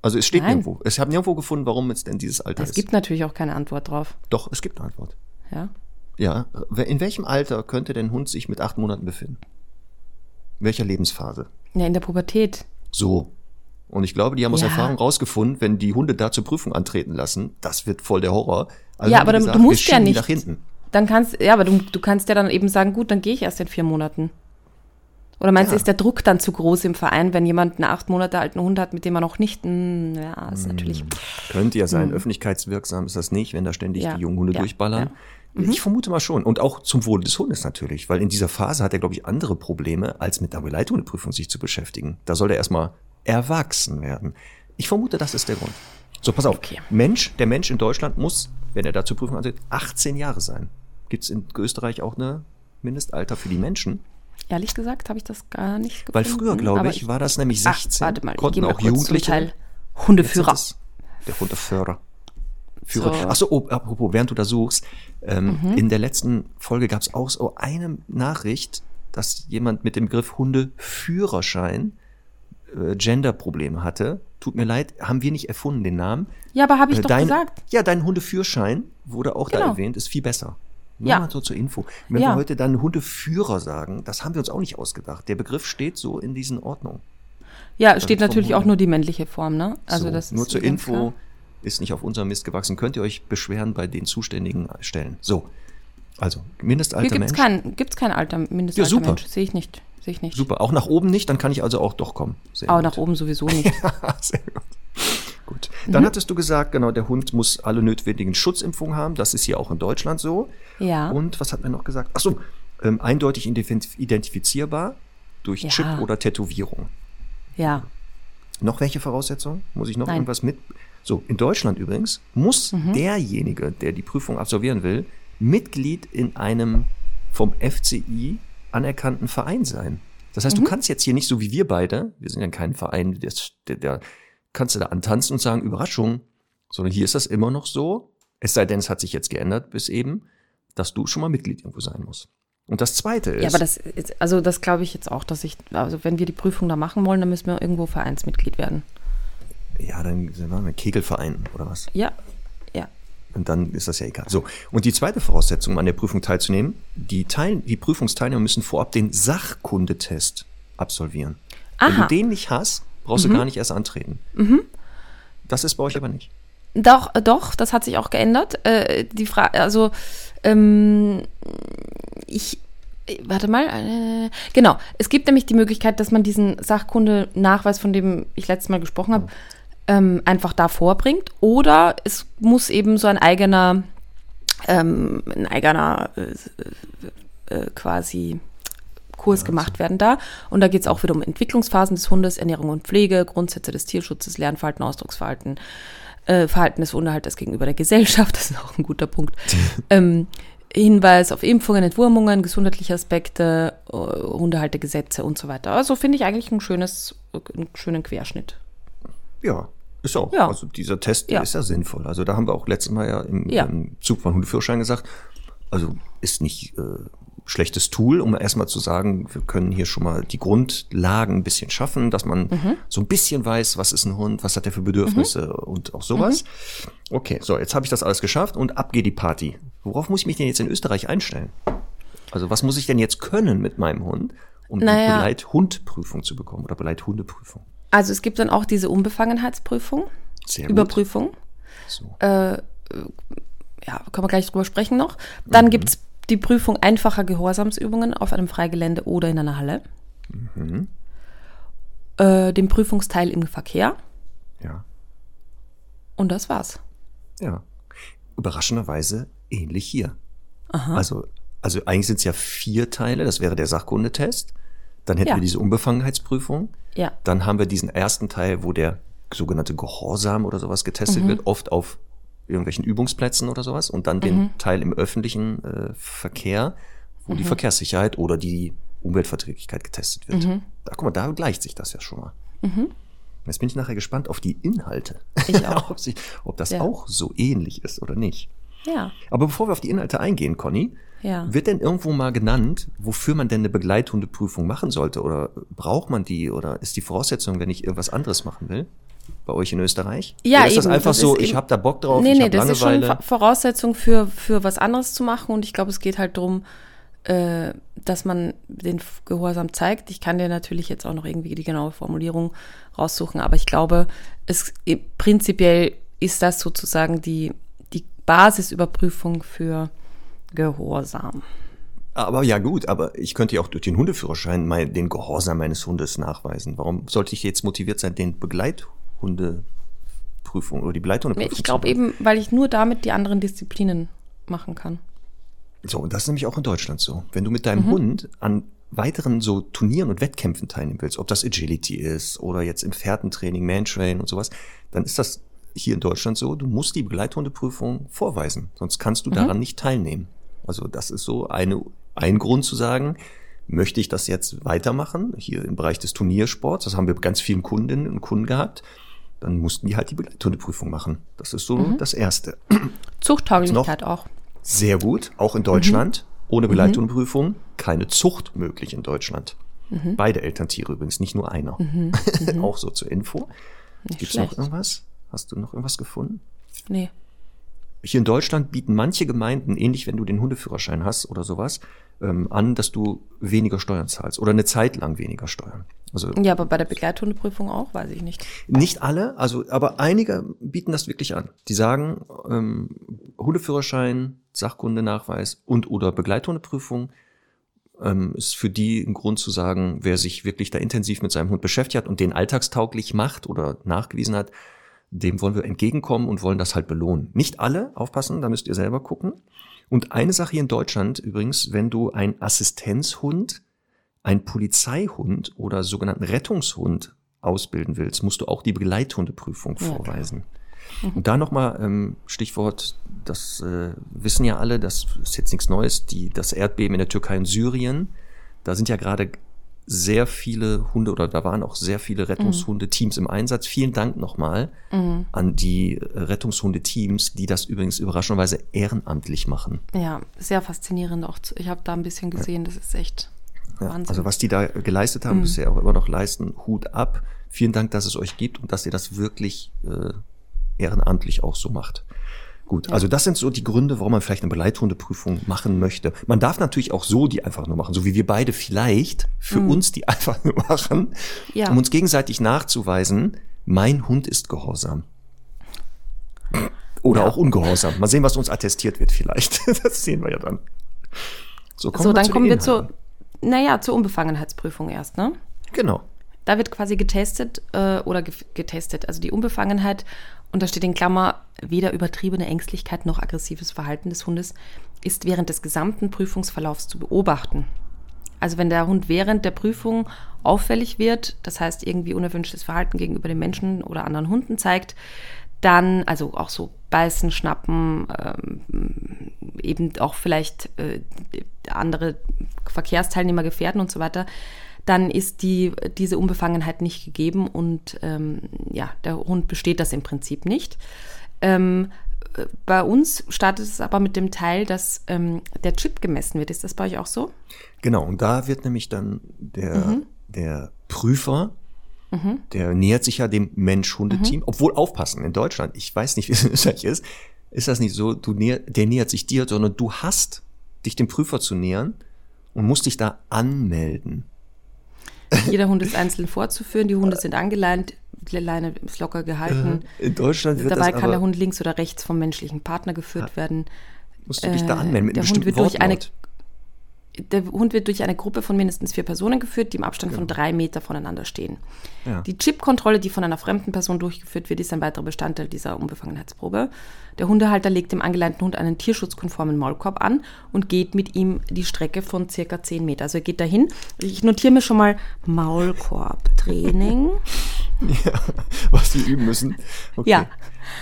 Also es steht Nein. nirgendwo. Ich habe nirgendwo gefunden, warum es denn dieses Alter es ist. Es gibt natürlich auch keine Antwort drauf. Doch, es gibt eine Antwort. Ja. Ja. In welchem Alter könnte denn Hund sich mit acht Monaten befinden? In welcher Lebensphase? Ja, in der Pubertät. So. Und ich glaube, die haben aus ja. Erfahrung rausgefunden, wenn die Hunde da zur Prüfung antreten lassen, das wird voll der Horror. Also ja, aber gesagt, du musst ja nicht. Nach hinten. Dann kannst, ja, aber du, du kannst ja dann eben sagen, gut, dann gehe ich erst in vier Monaten. Oder meinst du, ist der Druck dann zu groß im Verein, wenn jemand einen acht Monate alten Hund hat, mit dem er noch nicht, mh, hm, ja, ist natürlich. Hm. Könnte ja sein, mh. öffentlichkeitswirksam ist das nicht, wenn da ständig ja. die jungen Hunde ja. durchballern. Mhm. Ich vermute mal schon. Und auch zum Wohle des Hundes natürlich, weil in dieser Phase hat er, glaube ich, andere Probleme, als mit der Begleithundeprüfung sich zu beschäftigen. Da soll er erstmal erwachsen werden. Ich vermute, das ist der Grund. So, pass auf. Okay. Mensch, der Mensch in Deutschland muss, wenn er da zur Prüfung antritt, 18 Jahre sein. Gibt es in Österreich auch eine Mindestalter für die Menschen? Ehrlich gesagt habe ich das gar nicht gefunden. Weil früher, glaube ich, war das nämlich 16. Ach, warte mal, konnten auch Jugendliche. Hundeführer. Der Hundeführer. Führer. So. Achso, oh, apropos, während du da suchst, ähm, mhm. in der letzten Folge gab es auch so eine Nachricht, dass jemand mit dem Begriff Hundeführerschein äh, Gender-Probleme hatte. Tut mir leid, haben wir nicht erfunden den Namen. Ja, aber habe ich äh, doch dein, gesagt. Ja, dein Hundeführschein wurde auch genau. da erwähnt, ist viel besser. Nur ja. mal so zur Info. Wenn ja. wir heute dann Hundeführer sagen, das haben wir uns auch nicht ausgedacht. Der Begriff steht so in diesen Ordnungen. Ja, es steht natürlich auch nur die männliche Form, ne? Also so, das nur zur Info, klar. Ist nicht auf unserem Mist gewachsen. Könnt ihr euch beschweren bei den zuständigen Stellen. So, also Mindestalter Hier gibt's Mensch. Kein, gibt's kein Alter, Mindestalter ja, super. Mensch. Sehe ich nicht. Sehe ich nicht. Super. Auch nach oben nicht, dann kann ich also auch doch kommen. Sehr auch gut. nach oben sowieso *laughs* nicht. Sehr gut. Gut. Dann mhm. hattest du gesagt, genau, der Hund muss alle notwendigen Schutzimpfungen haben. Das ist hier auch in Deutschland so. Ja. Und was hat man noch gesagt? Ach so, ähm, eindeutig identifizierbar durch ja. Chip oder Tätowierung. Ja. Noch welche Voraussetzungen? Muss ich noch Nein. irgendwas mit? So, in Deutschland übrigens muss mhm. derjenige, der die Prüfung absolvieren will, Mitglied in einem vom FCI anerkannten Verein sein. Das heißt, mhm. du kannst jetzt hier nicht so wie wir beide, wir sind ja kein Verein, der, der, der kannst du da antanzen und sagen, Überraschung, sondern hier ist das immer noch so, es sei denn, es hat sich jetzt geändert bis eben, dass du schon mal Mitglied irgendwo sein musst. Und das Zweite ist. Ja, aber das, ist, also das glaube ich jetzt auch, dass ich, also wenn wir die Prüfung da machen wollen, dann müssen wir irgendwo Vereinsmitglied werden. Ja, dann sind wir ein Kegelverein oder was? Ja, ja. Und dann ist das ja egal. So. Und die zweite Voraussetzung, um an der Prüfung teilzunehmen, die, Teil, die Prüfungsteilnehmer müssen vorab den Sachkundetest absolvieren. Aha. Wenn du den nicht hast, brauchst mhm. du gar nicht erst antreten. Mhm. Das ist bei euch aber nicht. Doch, äh, doch, das hat sich auch geändert. Äh, die Frage, also ähm, ich, äh, warte mal, äh, genau. Es gibt nämlich die Möglichkeit, dass man diesen Sachkunde-Nachweis, von dem ich letztes Mal gesprochen habe, ähm, einfach da vorbringt. Oder es muss eben so ein eigener, ähm, ein eigener äh, äh, quasi Kurs gemacht werden da. Und da geht es auch wieder um Entwicklungsphasen des Hundes, Ernährung und Pflege, Grundsätze des Tierschutzes, Lernverhalten, Ausdrucksverhalten, äh, Verhalten des Hundehalters gegenüber der Gesellschaft, *laughs* das ist auch ein guter Punkt. *laughs* ähm, Hinweis auf Impfungen, Entwurmungen, gesundheitliche Aspekte, äh, Hundehaltergesetze und so weiter. Also finde ich eigentlich ein schönes, einen schönen Querschnitt. Ja, ist auch. Ja. Also dieser Test ja. ist ja sinnvoll. Also da haben wir auch letztes Mal ja im, ja. im Zug von Hundeführerschein gesagt, also ist nicht äh, schlechtes Tool, um erstmal zu sagen, wir können hier schon mal die Grundlagen ein bisschen schaffen, dass man mhm. so ein bisschen weiß, was ist ein Hund, was hat er für Bedürfnisse mhm. und auch sowas. Mhm. Okay, so, jetzt habe ich das alles geschafft und ab geht die Party. Worauf muss ich mich denn jetzt in Österreich einstellen? Also was muss ich denn jetzt können mit meinem Hund, um naja. die Beleithundprüfung zu bekommen oder Beleithundeprüfung? Also es gibt dann auch diese Unbefangenheitsprüfung, Sehr Überprüfung. So. Äh, ja, können wir gleich drüber sprechen noch. Dann mhm. gibt es die Prüfung einfacher Gehorsamsübungen auf einem Freigelände oder in einer Halle. Mhm. Äh, den Prüfungsteil im Verkehr. Ja. Und das war's. Ja. Überraschenderweise ähnlich hier. Aha. Also, also eigentlich sind es ja vier Teile. Das wäre der Sachkundetest. Dann hätten ja. wir diese Unbefangenheitsprüfung. Ja. Dann haben wir diesen ersten Teil, wo der sogenannte Gehorsam oder sowas getestet mhm. wird, oft auf irgendwelchen Übungsplätzen oder sowas. Und dann den mhm. Teil im öffentlichen äh, Verkehr, wo mhm. die Verkehrssicherheit oder die Umweltverträglichkeit getestet wird. Mhm. Da, guck mal, da gleicht sich das ja schon mal. Mhm. Jetzt bin ich nachher gespannt auf die Inhalte. Ich auch. *laughs* ob, sie, ob das ja. auch so ähnlich ist oder nicht. Ja. Aber bevor wir auf die Inhalte eingehen, Conny, ja. wird denn irgendwo mal genannt, wofür man denn eine Begleithundeprüfung machen sollte? Oder braucht man die? Oder ist die Voraussetzung, wenn ich irgendwas anderes machen will? Bei euch in Österreich? Ja, Oder ist eben, das einfach das so, ich habe da Bock drauf, nee, ich nee, habe Langeweile? das ist schon Voraussetzung für, für was anderes zu machen. Und ich glaube, es geht halt darum, äh, dass man den Gehorsam zeigt. Ich kann dir natürlich jetzt auch noch irgendwie die genaue Formulierung raussuchen, aber ich glaube, es prinzipiell ist das sozusagen die Basisüberprüfung für Gehorsam. Aber ja gut, aber ich könnte ja auch durch den Hundeführerschein mal den Gehorsam meines Hundes nachweisen. Warum sollte ich jetzt motiviert sein, den Begleithundeprüfung oder die Begleithundeprüfung Ich glaube eben, weil ich nur damit die anderen Disziplinen machen kann. So, und das ist nämlich auch in Deutschland so. Wenn du mit deinem mhm. Hund an weiteren so Turnieren und Wettkämpfen teilnehmen willst, ob das Agility ist oder jetzt im Pferdentraining, Mantrain und sowas, dann ist das hier in Deutschland so, du musst die Begleithundeprüfung vorweisen, sonst kannst du mhm. daran nicht teilnehmen. Also das ist so eine, ein Grund zu sagen, möchte ich das jetzt weitermachen, hier im Bereich des Turniersports, das haben wir ganz vielen Kundinnen und Kunden gehabt, dann mussten die halt die Begleithundeprüfung machen. Das ist so mhm. das Erste. Zuchttauglichkeit auch. Sehr gut, auch in Deutschland. Mhm. Ohne Begleithundeprüfung mhm. keine Zucht möglich in Deutschland. Mhm. Beide Elterntiere übrigens, nicht nur einer. *laughs* Auch so zur Info. Gibt es noch irgendwas? Hast du noch irgendwas gefunden? Nee. Hier in Deutschland bieten manche Gemeinden, ähnlich wenn du den Hundeführerschein hast oder sowas, ähm, an, dass du weniger Steuern zahlst oder eine Zeit lang weniger Steuern. Also, ja, aber bei der Begleithundeprüfung auch, weiß ich nicht. Nicht alle, also aber einige bieten das wirklich an. Die sagen, ähm, Hundeführerschein, Sachkundenachweis und oder Begleithundeprüfung ähm, ist für die ein Grund zu sagen, wer sich wirklich da intensiv mit seinem Hund beschäftigt hat und den alltagstauglich macht oder nachgewiesen hat, dem wollen wir entgegenkommen und wollen das halt belohnen. Nicht alle, aufpassen, da müsst ihr selber gucken. Und eine Sache hier in Deutschland übrigens, wenn du ein Assistenzhund, ein Polizeihund oder sogenannten Rettungshund ausbilden willst, musst du auch die Begleithundeprüfung ja, vorweisen. Mhm. Und da nochmal ähm, Stichwort, das äh, wissen ja alle, das ist jetzt nichts Neues, die, das Erdbeben in der Türkei und Syrien, da sind ja gerade sehr viele Hunde oder da waren auch sehr viele Rettungshundeteams im Einsatz. Vielen Dank nochmal mhm. an die Rettungshundeteams, die das übrigens überraschenderweise ehrenamtlich machen. Ja, sehr faszinierend auch. Ich habe da ein bisschen gesehen, das ist echt ja, Wahnsinn. Also was die da geleistet haben, mhm. bisher auch immer noch leisten, Hut ab. Vielen Dank, dass es euch gibt und dass ihr das wirklich äh, ehrenamtlich auch so macht. Gut, ja. also das sind so die Gründe, warum man vielleicht eine Begleithundeprüfung machen möchte. Man darf natürlich auch so die einfach nur machen, so wie wir beide vielleicht für mhm. uns die *laughs* einfach nur machen, ja. um uns gegenseitig nachzuweisen, mein Hund ist gehorsam. Oder ja. auch ungehorsam. Mal sehen, was uns attestiert wird vielleicht. *laughs* das sehen wir ja dann. So, kommen so wir dann kommen wir zur, naja, zur Unbefangenheitsprüfung erst, ne? Genau. Da wird quasi getestet äh, oder getestet, also die Unbefangenheit und da steht in Klammer, weder übertriebene Ängstlichkeit noch aggressives Verhalten des Hundes ist während des gesamten Prüfungsverlaufs zu beobachten. Also wenn der Hund während der Prüfung auffällig wird, das heißt irgendwie unerwünschtes Verhalten gegenüber den Menschen oder anderen Hunden zeigt, dann, also auch so beißen, schnappen, ähm, eben auch vielleicht äh, andere Verkehrsteilnehmer gefährden und so weiter, dann ist die, diese Unbefangenheit nicht gegeben und ähm, ja, der Hund besteht das im Prinzip nicht. Ähm, bei uns startet es aber mit dem Teil, dass ähm, der Chip gemessen wird. Ist das bei euch auch so? Genau, und da wird nämlich dann der, mhm. der Prüfer, mhm. der nähert sich ja dem Mensch-Hundeteam, mhm. obwohl aufpassen, in Deutschland, ich weiß nicht, *laughs* wie es in Österreich ist, ist das nicht so, du näher, der nähert sich dir, sondern du hast dich dem Prüfer zu nähern und musst dich da anmelden. Jeder Hund ist einzeln vorzuführen. Die Hunde sind angeleint. Die Leine ist locker gehalten. In Deutschland wird Dabei das kann der Hund links oder rechts vom menschlichen Partner geführt werden. musst du dich da äh, anmelden mit der einem Hund bestimmten wird durch eine- Wortlaut. Der Hund wird durch eine Gruppe von mindestens vier Personen geführt, die im Abstand von drei Meter voneinander stehen. Ja. Die Chip-Kontrolle, die von einer fremden Person durchgeführt wird, ist ein weiterer Bestandteil dieser Unbefangenheitsprobe. Der Hundehalter legt dem angeleinten Hund einen tierschutzkonformen Maulkorb an und geht mit ihm die Strecke von circa 10 Meter. Also er geht dahin. Ich notiere mir schon mal Maulkorbtraining. *laughs* was wir üben müssen. Okay. Ja.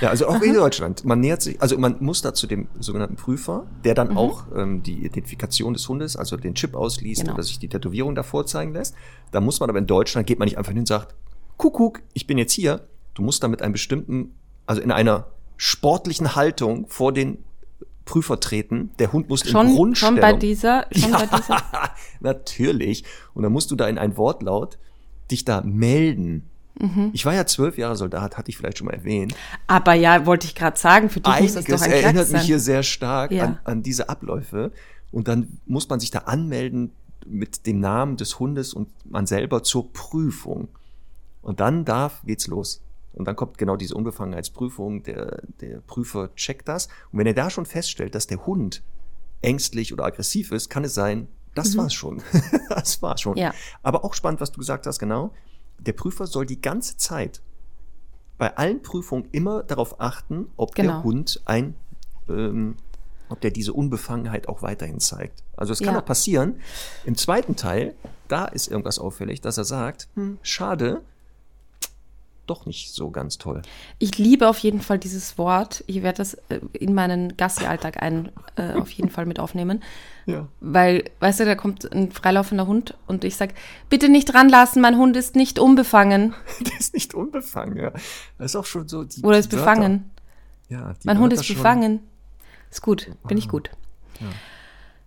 Ja, also auch in Deutschland. Man nähert sich, also man muss da zu dem sogenannten Prüfer, der Mhm. dann auch ähm, die Identifikation des Hundes, also den Chip ausliest Genau. oder sich die Tätowierung davor zeigen lässt. Da muss man aber in Deutschland, geht man nicht einfach hin und sagt, Kuckuck, ich bin jetzt hier. Du musst da mit einem bestimmten, also in einer sportlichen Haltung vor den Prüfer treten. Der Hund muss in Schon, Grundstellung. schon bei dieser, schon bei dieser. *laughs* Natürlich. Und dann musst du da in ein Wortlaut dich da melden. Mhm. Ich war ja zwölf Jahre Soldat, hatte ich vielleicht schon mal erwähnt. Aber ja, wollte ich gerade sagen, für dich muss das Einiges doch ein erinnert Klacks mich hier sehr stark Ja. an, an diese Abläufe. Und dann muss man sich da anmelden mit dem Namen des Hundes und man selber zur Prüfung. Und dann darf, geht's los. Und dann kommt genau diese Unbefangenheitsprüfung. Der, der Prüfer checkt das. Und wenn er da schon feststellt, dass der Hund ängstlich oder aggressiv ist, kann es sein, das war's schon. *laughs* das war's schon. Mhm. Ja. Aber auch spannend, was du gesagt hast, genau. Der Prüfer soll die ganze Zeit bei allen Prüfungen immer darauf achten, ob der Genau. Hund ein, ähm, ob der diese Unbefangenheit auch weiterhin zeigt. Also es kann Ja. auch passieren. Im zweiten Teil, da ist irgendwas auffällig, dass er sagt, hm, schade, doch nicht so ganz toll. Ich liebe auf jeden Fall dieses Wort. Ich werde das äh, in meinen Gassi-Alltag ein, äh, auf jeden Fall mit aufnehmen. Ja. Weil, weißt du, da kommt ein freilaufender Hund und ich sag, bitte nicht ranlassen, mein Hund ist nicht unbefangen. *laughs* Der ist nicht unbefangen, ja. Das ist auch schon so die Oder ist befangen. Ja, Mein Hund Wörter ist schon- befangen. Ist gut, bin ich gut. Ja,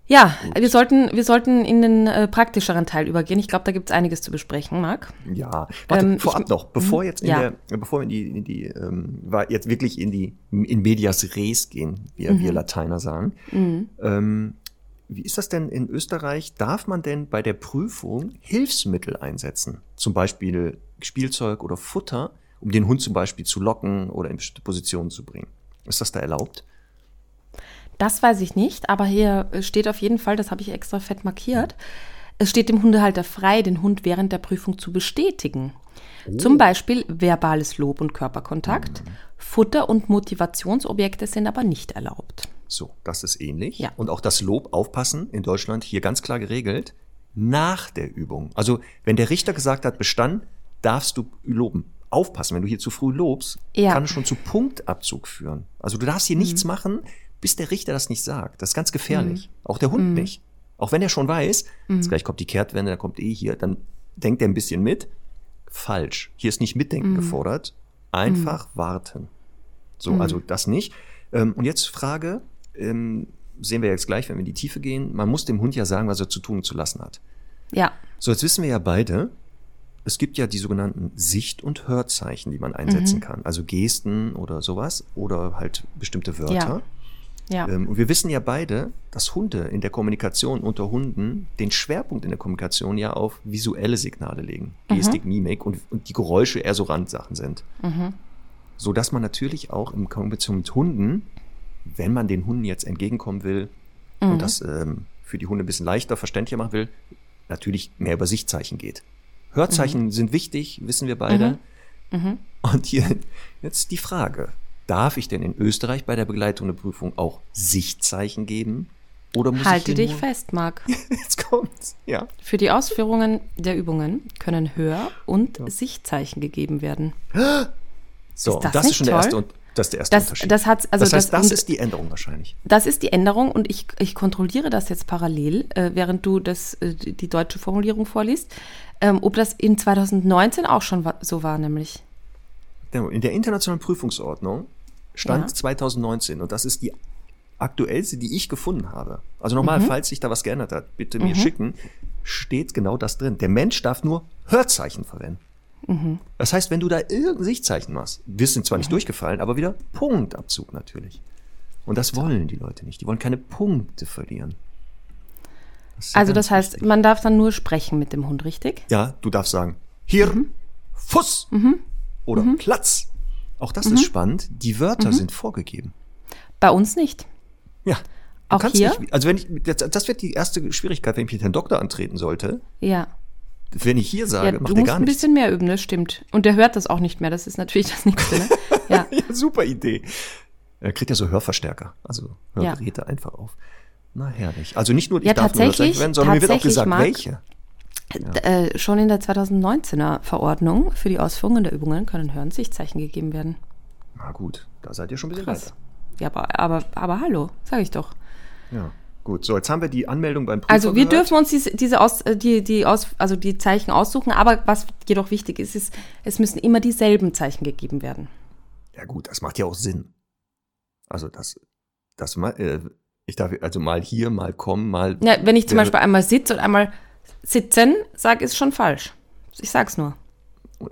wir sollten, wir sollten in den äh, praktischeren Teil übergehen. Ich glaube, da gibt es einiges zu besprechen, Marc. Ja, warte, Ähm, vorab ich- noch, bevor jetzt in ja. der, bevor wir in die, in die ähm, war jetzt wirklich in die in medias res gehen, wie wir Mhm. Lateiner sagen. Ähm, wie ist das denn in Österreich? Darf man denn bei der Prüfung Hilfsmittel einsetzen? Zum Beispiel Spielzeug oder Futter, um den Hund zum Beispiel zu locken oder in bestimmte Positionen zu bringen. Ist das da erlaubt? Das weiß ich nicht, aber hier äh, steht auf jeden Fall, das habe ich extra fett markiert, es steht dem Hundehalter frei, den Hund während der Prüfung zu bestätigen. Oh. Zum Beispiel verbales Lob und Körperkontakt. Mhm. Futter- und Motivationsobjekte sind aber nicht erlaubt. So, das ist ähnlich. Ja. Und auch das Lob aufpassen in Deutschland hier ganz klar geregelt. Nach der Übung. Also, wenn der Richter gesagt hat, bestanden, darfst du loben. Aufpassen, wenn du hier zu früh lobst, Ja. Mhm. kann es schon zu Punktabzug führen. Also, du darfst hier nichts machen, bis der Richter das nicht sagt. Das ist ganz gefährlich. Auch der Mhm. Hund nicht. Auch wenn er schon weiß, jetzt gleich kommt die Kehrtwende, dann kommt eh hier, dann denkt er ein bisschen mit. Falsch. Hier ist nicht Mitdenken Mhm. gefordert. Einfach warten. So, also das nicht. Ähm, und jetzt Frage, ähm, sehen wir jetzt gleich, wenn wir in die Tiefe gehen. Man muss dem Hund ja sagen, was er zu tun und zu lassen hat. Ja, So, jetzt wissen wir ja beide, es gibt ja die sogenannten Sicht- und Hörzeichen, die man einsetzen kann. Also Gesten oder sowas oder halt bestimmte Wörter. ja. Ähm, und wir wissen ja beide, dass Hunde in der Kommunikation unter Hunden den Schwerpunkt in der Kommunikation ja auf visuelle Signale legen. Gestik, Mimik und, und die Geräusche eher so Randsachen sind. So dass man natürlich auch in Kommunikation mit Hunden, wenn man den Hunden jetzt entgegenkommen will und das ähm, für die Hunde ein bisschen leichter, verständlicher machen will, natürlich mehr über Sichtzeichen geht. Hörzeichen sind wichtig, wissen wir beide. Und hier jetzt die Frage, darf ich denn in Österreich bei der Begleitung der Prüfung auch Sichtzeichen geben? Oder muss Halte ich dich nur, fest, Marc. *laughs* Jetzt kommt's. Ja. Für die Ausführungen der Übungen können Hör- und Sichtzeichen gegeben werden. So, Ist das das ist schon der toll? erste, und das ist der erste Das, Unterschied. das also das heißt, das, und- ist die Änderung wahrscheinlich. Das ist die Änderung und ich, ich kontrolliere das jetzt parallel, äh, während du das, äh, die deutsche Formulierung vorliest, ähm, ob das in 2019 auch schon so war, nämlich. In der internationalen Prüfungsordnung stand Ja. 2019 und das ist die aktuellste, die ich gefunden habe. Also nochmal, Mhm. falls sich da was geändert hat, bitte mir schicken, steht genau das drin. Der Mensch darf nur Hörzeichen verwenden. Mhm. Das heißt, wenn du da irgendein Sichtzeichen machst, wirst du zwar nicht durchgefallen, aber wieder Punktabzug natürlich. Und das wollen die Leute nicht. Die wollen keine Punkte verlieren. Das also das heißt, wichtig. man darf dann nur sprechen mit dem Hund, richtig? Ja, du darfst sagen, hier, mhm. Oder mhm. Platz. Auch das ist mhm. spannend. Die Wörter mhm. sind vorgegeben. Bei uns nicht. Ja. Auch hier? Nicht, also wenn ich, das, das wird die erste Schwierigkeit, wenn ich mit Herrn Doktor antreten sollte. Ja. Wenn ich hier sage, ja, macht er gar nichts. Du musst ein bisschen mehr üben, das stimmt. Und der hört das auch nicht mehr, das ist natürlich das Nächste. Ne? *laughs* Ja. ja, super Idee. Er kriegt ja so Hörverstärker, also Hörgeräte ja. einfach auf. Na herrlich. Also nicht nur die ja, darf nur werden, sondern mir wird auch gesagt, Marc, welche. Ja. Äh, schon in der 2019er Verordnung für die Ausführungen der Übungen können Hörnsichtzeichen gegeben werden. Na gut, da seid ihr schon ein bisschen Krass. weiter. Ja, aber, aber, aber hallo, sage ich doch. Ja. Gut, so jetzt haben wir die Anmeldung beim Prüfer Also wir gehört. dürfen uns diese, diese aus, äh, die, die aus, also die Zeichen aussuchen, aber was jedoch wichtig ist, ist, es müssen immer dieselben Zeichen gegeben werden. Ja gut, das macht ja auch Sinn. Also das, das äh, ich darf also mal hier, mal kommen, mal. Ja, wenn ich zum Beispiel einmal sitze und einmal sitzen sage, ist schon falsch. Ich sag's nur.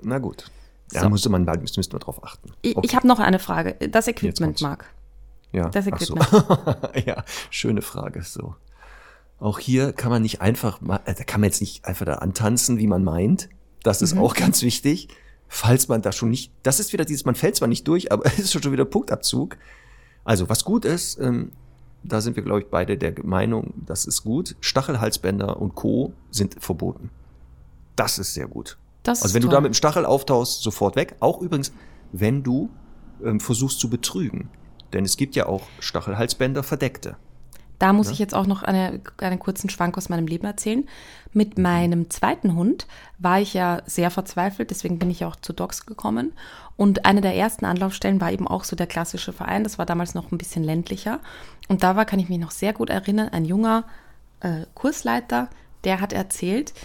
Na gut. Ja, so. müsste man, müsste, müsste man drauf achten. Okay. Ich, ich habe noch eine Frage. Das Equipment, Marc. Ja. Das Equipment. So. *laughs* ja, schöne Frage. So. Auch hier kann man nicht einfach, mal, äh, da kann man jetzt nicht einfach da antanzen, wie man meint. Das ist mhm. auch *laughs* ganz wichtig. Falls man da schon nicht, das ist wieder dieses, man fällt zwar nicht durch, aber *laughs* es ist schon wieder Punktabzug. Also, was gut ist, ähm, da sind wir, glaube ich, beide der Meinung, das ist gut. Stachelhalsbänder und Co. sind verboten. Das ist sehr gut. Das also wenn du da mit dem Stachel auftauchst, sofort weg. Auch übrigens, wenn du ähm, versuchst zu betrügen. Denn es gibt ja auch Stachelhalsbänder verdeckte. Da muss ja. ich jetzt auch noch eine, einen kurzen Schwank aus meinem Leben erzählen. Mit meinem zweiten Hund war ich ja sehr verzweifelt, deswegen bin ich auch zu Dogs gekommen. Und eine der ersten Anlaufstellen war eben auch so der klassische Verein. Das war damals noch ein bisschen ländlicher. Und da war, kann ich mich noch sehr gut erinnern, ein junger äh, Kursleiter, der hat erzählt,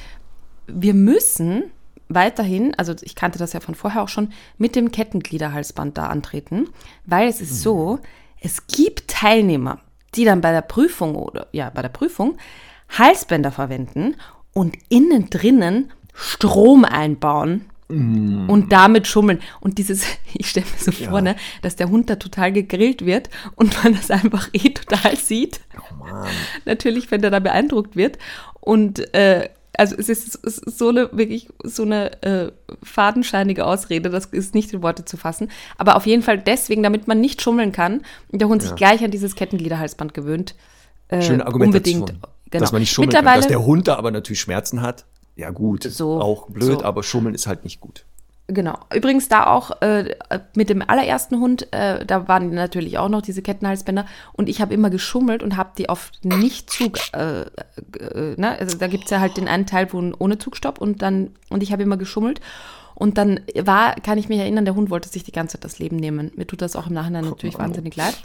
wir müssen weiterhin, also ich kannte das ja von vorher auch schon, mit dem Kettengliederhalsband da antreten, weil es ist mhm. so, es gibt Teilnehmer, die dann bei der Prüfung oder ja, bei der Prüfung Halsbänder verwenden und innen drinnen Strom einbauen mm. und damit schummeln. Und dieses, *laughs* ich stelle mir so ja. vor, ne, dass der Hund da total gegrillt wird und man das einfach eh total sieht. Oh Natürlich, wenn der da beeindruckt wird. Und äh, also es ist, es ist so eine wirklich so eine äh, fadenscheinige Ausrede, das ist nicht in Worte zu fassen. Aber auf jeden Fall deswegen, damit man nicht schummeln kann und der Hund ja. sich gleich an dieses Kettengliederhalsband gewöhnt. Äh, Schöne Argumentation. Unbedingt, genau. Dass man nicht schummeln kann, dass der Hund da aber natürlich Schmerzen hat. Ja gut, so, auch blöd, so. aber schummeln ist halt nicht gut. Genau. Übrigens da auch äh, mit dem allerersten Hund, äh, da waren natürlich auch noch diese Kettenhalsbänder und ich habe immer geschummelt und habe die auf Nicht-Zug, äh, äh, ne? also da gibt es ja halt den einen Teil wo ohne Zugstopp und dann, und ich habe immer geschummelt und dann war, kann ich mich erinnern, der Hund wollte sich die ganze Zeit das Leben nehmen. Mir tut das auch im Nachhinein natürlich wahnsinnig leid.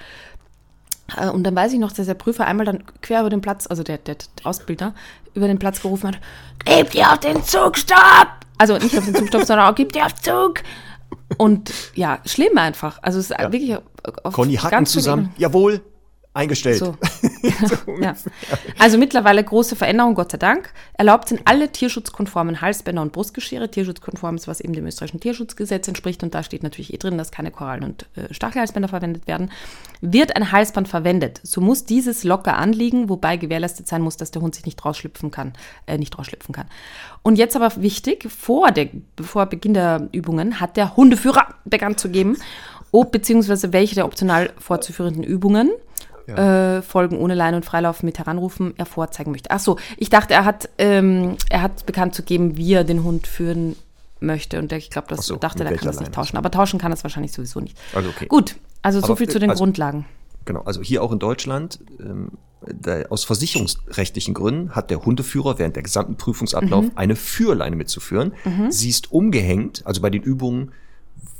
Äh, und dann weiß ich noch, dass der Prüfer einmal dann quer über den Platz, also der, der Ausbilder, über den Platz gerufen hat, gebt ihr auf den Zugstopp! Also nicht auf den Zugstopp, sondern auch gibt ihr auf Zug. Und ja, schlimm einfach. Also es ist ja. wirklich auf Conny Hacken zusammen. Jawohl, eingestellt. So. *laughs* ja. Also mittlerweile große Veränderung, Gott sei Dank. Erlaubt sind alle tierschutzkonformen Halsbänder und Brustgeschirre. Tierschutzkonform ist, was eben dem österreichischen Tierschutzgesetz entspricht. Und da steht natürlich eh drin, dass keine Korallen- und äh, Stachelhalsbänder verwendet werden. Wird ein Halsband verwendet, so muss dieses locker anliegen, wobei gewährleistet sein muss, dass der Hund sich nicht rausschlüpfen kann. Äh, nicht rausschlüpfen kann. Und jetzt aber wichtig, vor, der, vor Beginn der Übungen hat der Hundeführer bekannt zu geben, ob bzw. welche der optional vorzuführenden Übungen ja. äh, Folgen ohne Leine und Freilauf mit Heranrufen er vorzeigen möchte. Ach so, ich dachte, er hat, ähm, er hat bekannt zu geben, wie er den Hund führen möchte. Und ich glaube, das so, dachte, er kann das nicht tauschen. Aber tauschen kann das wahrscheinlich sowieso nicht. Also okay. Gut, also Aber so viel zu den also, Grundlagen. Genau, also hier auch in Deutschland, ähm, aus versicherungsrechtlichen Gründen hat der Hundeführer während der gesamten Prüfungsablauf mhm. eine Führleine mitzuführen. Mhm. Sie ist umgehängt, also bei den Übungen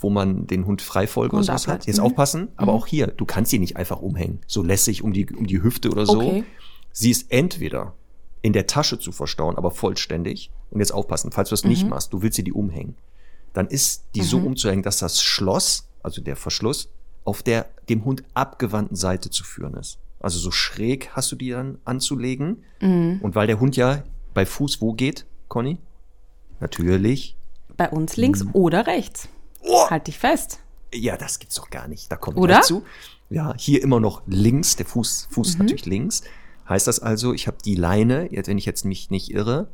wo man den Hund Freifolge oder sowas hat. Jetzt mhm. aufpassen, aber mhm. auch hier, du kannst sie nicht einfach umhängen, so lässig um die, um die Hüfte oder so. Okay. Sie ist entweder in der Tasche zu verstauen, aber vollständig. Und jetzt aufpassen, falls du es mhm. nicht machst, du willst sie die umhängen. Dann ist die so mhm. umzuhängen, dass das Schloss, also der Verschluss, auf der dem Hund abgewandten Seite zu führen ist. Also so schräg hast du die dann anzulegen. Mhm. Und weil der Hund ja bei Fuß wo geht, Conny? Natürlich. Bei uns links mhm. oder rechts. Oh. Halt dich fest. Ja, das gibt's doch gar nicht. Da kommt Oder? zu. Ja, hier immer noch links, der Fuß, Fuß mhm. natürlich links. Heißt das also, ich habe die Leine, jetzt, wenn ich jetzt mich nicht irre,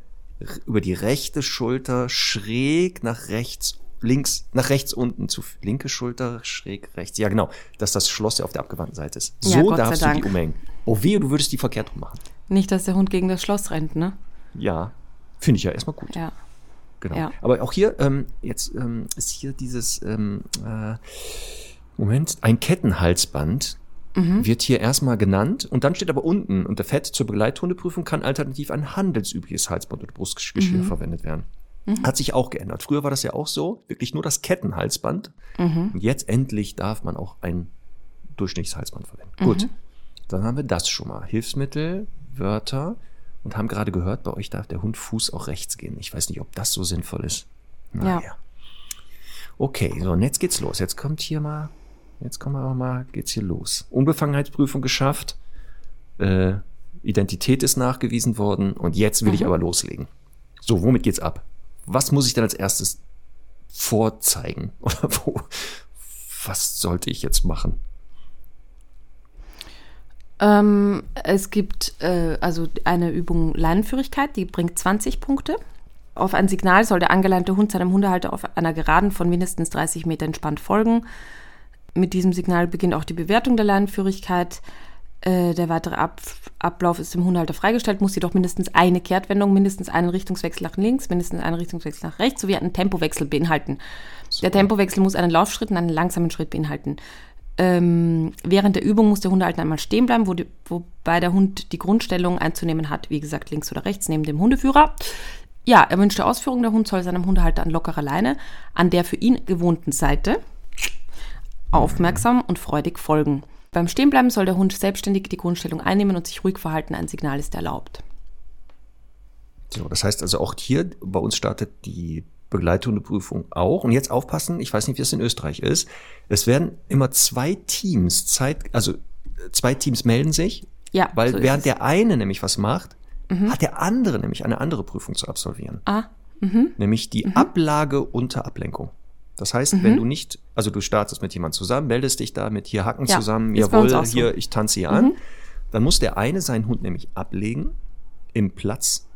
über die rechte Schulter schräg nach rechts, links, nach rechts unten zu linke Schulter schräg rechts. Ja, genau, dass das Schloss ja auf der abgewandten Seite ist. So ja, darfst du die umhängen. Oh wehe, du würdest die verkehrt rum machen. Nicht, dass der Hund gegen das Schloss rennt, ne? Ja, finde ich ja erstmal gut. Ja. Genau. Ja. Aber auch hier, ähm, jetzt ähm, ist hier dieses, ähm, äh, Moment, ein Kettenhalsband mhm. wird hier erstmal genannt und dann steht aber unten unter Fett zur Begleithundeprüfung kann alternativ ein handelsübliches Halsband oder Brustgeschirr mhm. verwendet werden. Mhm. Hat sich auch geändert. Früher war das ja auch so, wirklich nur das Kettenhalsband. Mhm. Und jetzt endlich darf man auch ein Durchschnittshalsband verwenden. Gut, mhm. dann haben wir das schon mal. Hilfsmittel, Wörter und haben gerade gehört, bei euch darf der Hund Fuß auch rechts gehen. Ich weiß nicht, ob das so sinnvoll ist. Naja. Ja. Okay, so, und jetzt geht's los. Jetzt kommt hier mal Jetzt kommen wir mal, geht's hier los. Unbefangenheitsprüfung geschafft. Äh, Identität ist nachgewiesen worden und jetzt will mhm. ich aber loslegen. So, womit geht's ab? Was muss ich dann als erstes vorzeigen? *laughs* Oder wo? Was sollte ich jetzt machen? Ähm, es gibt äh, also eine Übung Leinenführigkeit, die bringt 20 Punkte. Auf ein Signal soll der angelernte Hund seinem Hundehalter auf einer Geraden von mindestens 30 Meter entspannt folgen. Mit diesem Signal beginnt auch die Bewertung der Leinenführigkeit. Äh, der weitere Ab Ablauf ist dem Hundehalter freigestellt, muss jedoch mindestens eine Kehrtwendung, mindestens einen Richtungswechsel nach links, mindestens einen Richtungswechsel nach rechts sowie einen Tempowechsel beinhalten. So. Der Tempowechsel muss einen Laufschritt und einen langsamen Schritt beinhalten. Ähm, während der Übung muss der Hundehalter einmal stehen bleiben, wo die, wobei der Hund die Grundstellung einzunehmen hat, wie gesagt, links oder rechts neben dem Hundeführer. Ja, erwünschte Ausführung, der Hund soll seinem Hundehalter an lockerer Leine an der für ihn gewohnten Seite aufmerksam und freudig folgen. Beim Stehenbleiben soll der Hund selbstständig die Grundstellung einnehmen und sich ruhig verhalten. Ein Signal ist erlaubt. So, das heißt also auch hier bei uns startet die Begleithundeprüfung auch. Und jetzt aufpassen, ich weiß nicht, wie es in Österreich ist. Es werden immer zwei Teams Zeit, also zwei Teams melden sich. Ja. Weil so während der eine nämlich was macht, mhm. hat der andere nämlich eine andere Prüfung zu absolvieren. Ah. Mhm. Nämlich die mhm. Ablage unter Ablenkung. Das heißt, mhm. wenn du nicht, also du startest mit jemand zusammen, meldest dich da mit hier Hacken ja, zusammen, jawohl, so. hier, ich tanze hier mhm. an, dann muss der eine seinen Hund nämlich ablegen im Platz,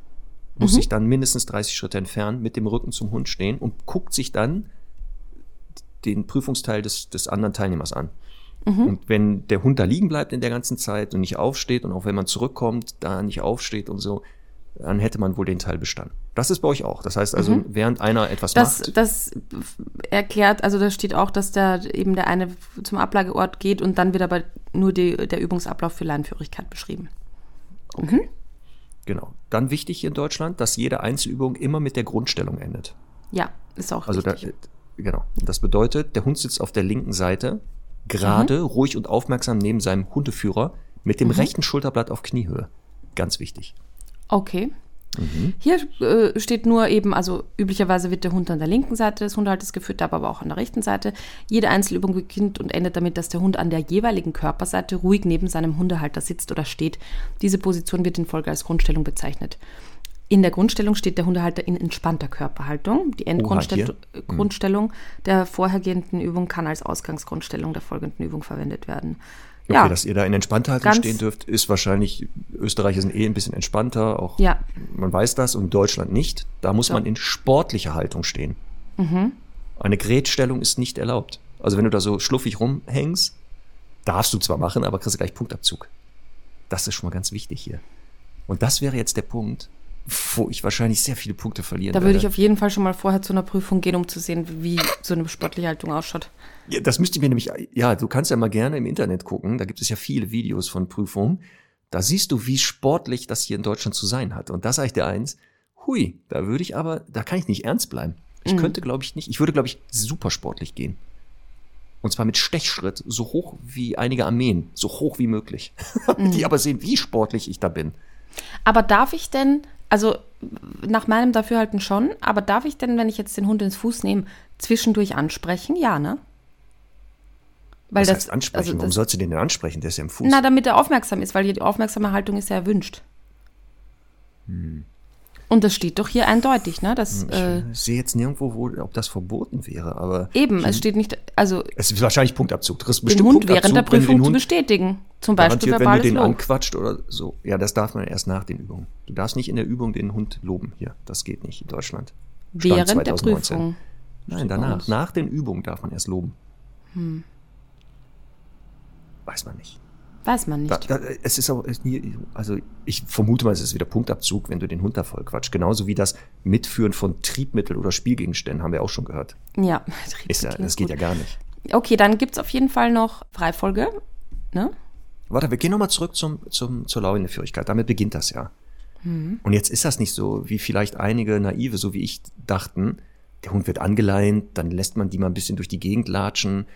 muss mhm. sich dann mindestens 30 Schritte entfernen, mit dem Rücken zum Hund stehen und guckt sich dann den Prüfungsteil des, des anderen Teilnehmers an. Mhm. Und wenn der Hund da liegen bleibt in der ganzen Zeit und nicht aufsteht und auch wenn man zurückkommt, da nicht aufsteht und so, dann hätte man wohl den Teil bestanden. Das ist bei euch auch. Das heißt also, mhm. während einer etwas das, macht. Das erklärt, also da steht auch, dass da eben der eine zum Ablageort geht und dann wird aber nur die, der Übungsablauf für Leinführigkeit beschrieben. Okay. Mhm. Genau. Dann wichtig hier in Deutschland, dass jede Einzelübung immer mit der Grundstellung endet. Ja, ist auch also Da, genau. Das bedeutet, der Hund sitzt auf der linken Seite, gerade, mhm. ruhig und aufmerksam neben seinem Hundeführer, mit dem mhm. rechten Schulterblatt auf Kniehöhe. Ganz wichtig. Okay. Mhm. Hier äh, steht nur eben, also üblicherweise wird der Hund an der linken Seite des Hundehalters geführt, aber auch an der rechten Seite. Jede Einzelübung beginnt und endet damit, dass der Hund an der jeweiligen Körperseite ruhig neben seinem Hundehalter sitzt oder steht. Diese Position wird in Folge als Grundstellung bezeichnet. In der Grundstellung steht der Hundehalter in entspannter Körperhaltung. Die Endgrundstellung mhm. der vorhergehenden Übung kann als Ausgangsgrundstellung der folgenden Übung verwendet werden. Okay, ja. dass ihr da in entspannter Haltung stehen dürft, ist wahrscheinlich, Österreicher sind eh ein bisschen entspannter, auch ja. man weiß das und Deutschland nicht. Da muss so. man in sportlicher Haltung stehen. Mhm. Eine Grätstellung ist nicht erlaubt. Also wenn du da so schluffig rumhängst, darfst du zwar machen, aber kriegst du gleich Punktabzug. Das ist schon mal ganz wichtig hier. Und das wäre jetzt der Punkt, wo ich wahrscheinlich sehr viele Punkte verlieren Da würde ich auf jeden Fall schon mal vorher zu einer Prüfung gehen, um zu sehen, wie so eine sportliche Haltung ausschaut. Ja, das müsste ich mir nämlich, ja, du kannst ja mal gerne im Internet gucken, da gibt es ja viele Videos von Prüfungen. Da siehst du, wie sportlich das hier in Deutschland zu sein hat. Und da sage ich dir eins, hui, da würde ich aber, da kann ich nicht ernst bleiben. Ich mhm. könnte, glaube ich, nicht, ich würde, glaube ich, super sportlich gehen. Und zwar mit Stechschritt, so hoch wie einige Armeen, so hoch wie möglich. *laughs* Mhm. Die aber sehen, wie sportlich ich da bin. Aber darf ich denn also nach meinem Dafürhalten schon, aber darf ich denn, wenn ich jetzt den Hund ins Fuß nehme, zwischendurch ansprechen? Ja, ne? Weil Was das heißt ansprechen? Also Warum sollst du den denn ansprechen? Der ist ja im Fuß. Na, damit er aufmerksam ist, weil die aufmerksame Haltung ist ja erwünscht. Hm. Und das steht doch hier eindeutig, ne? Das, ich äh, sehe jetzt nirgendwo, wo, ob das verboten wäre, aber. Eben, es steht nicht, also. Es ist wahrscheinlich Punktabzug. Du den Hund während der Prüfung zu bestätigen. Zum Beispiel wenn du den Lob. anquatscht oder so. Ja, das darf man erst nach den Übungen. Du darfst nicht in der Übung den Hund loben hier. Das geht nicht in Deutschland. Stand während 2019. der Prüfung. Nein, danach. Nach den Übungen darf man erst loben. Hm. Weiß man nicht. Weiß man nicht. Da, da, es ist auch, also ich vermute mal, es ist wieder Punktabzug, wenn du den Hund da voll quatsch. Genauso wie das Mitführen von Triebmittel oder Spielgegenständen, haben wir auch schon gehört. Ja, *laughs* ist ja das geht gut. ja gar nicht. Okay, dann gibt es auf jeden Fall noch Freifolge. Ne? Warte, wir gehen nochmal zurück zum, zum, zur Launeführigkeit. Damit beginnt das ja. Mhm. Und jetzt ist das nicht so, wie vielleicht einige Naive, so wie ich, dachten. Der Hund wird angeleint, dann lässt man die mal ein bisschen durch die Gegend latschen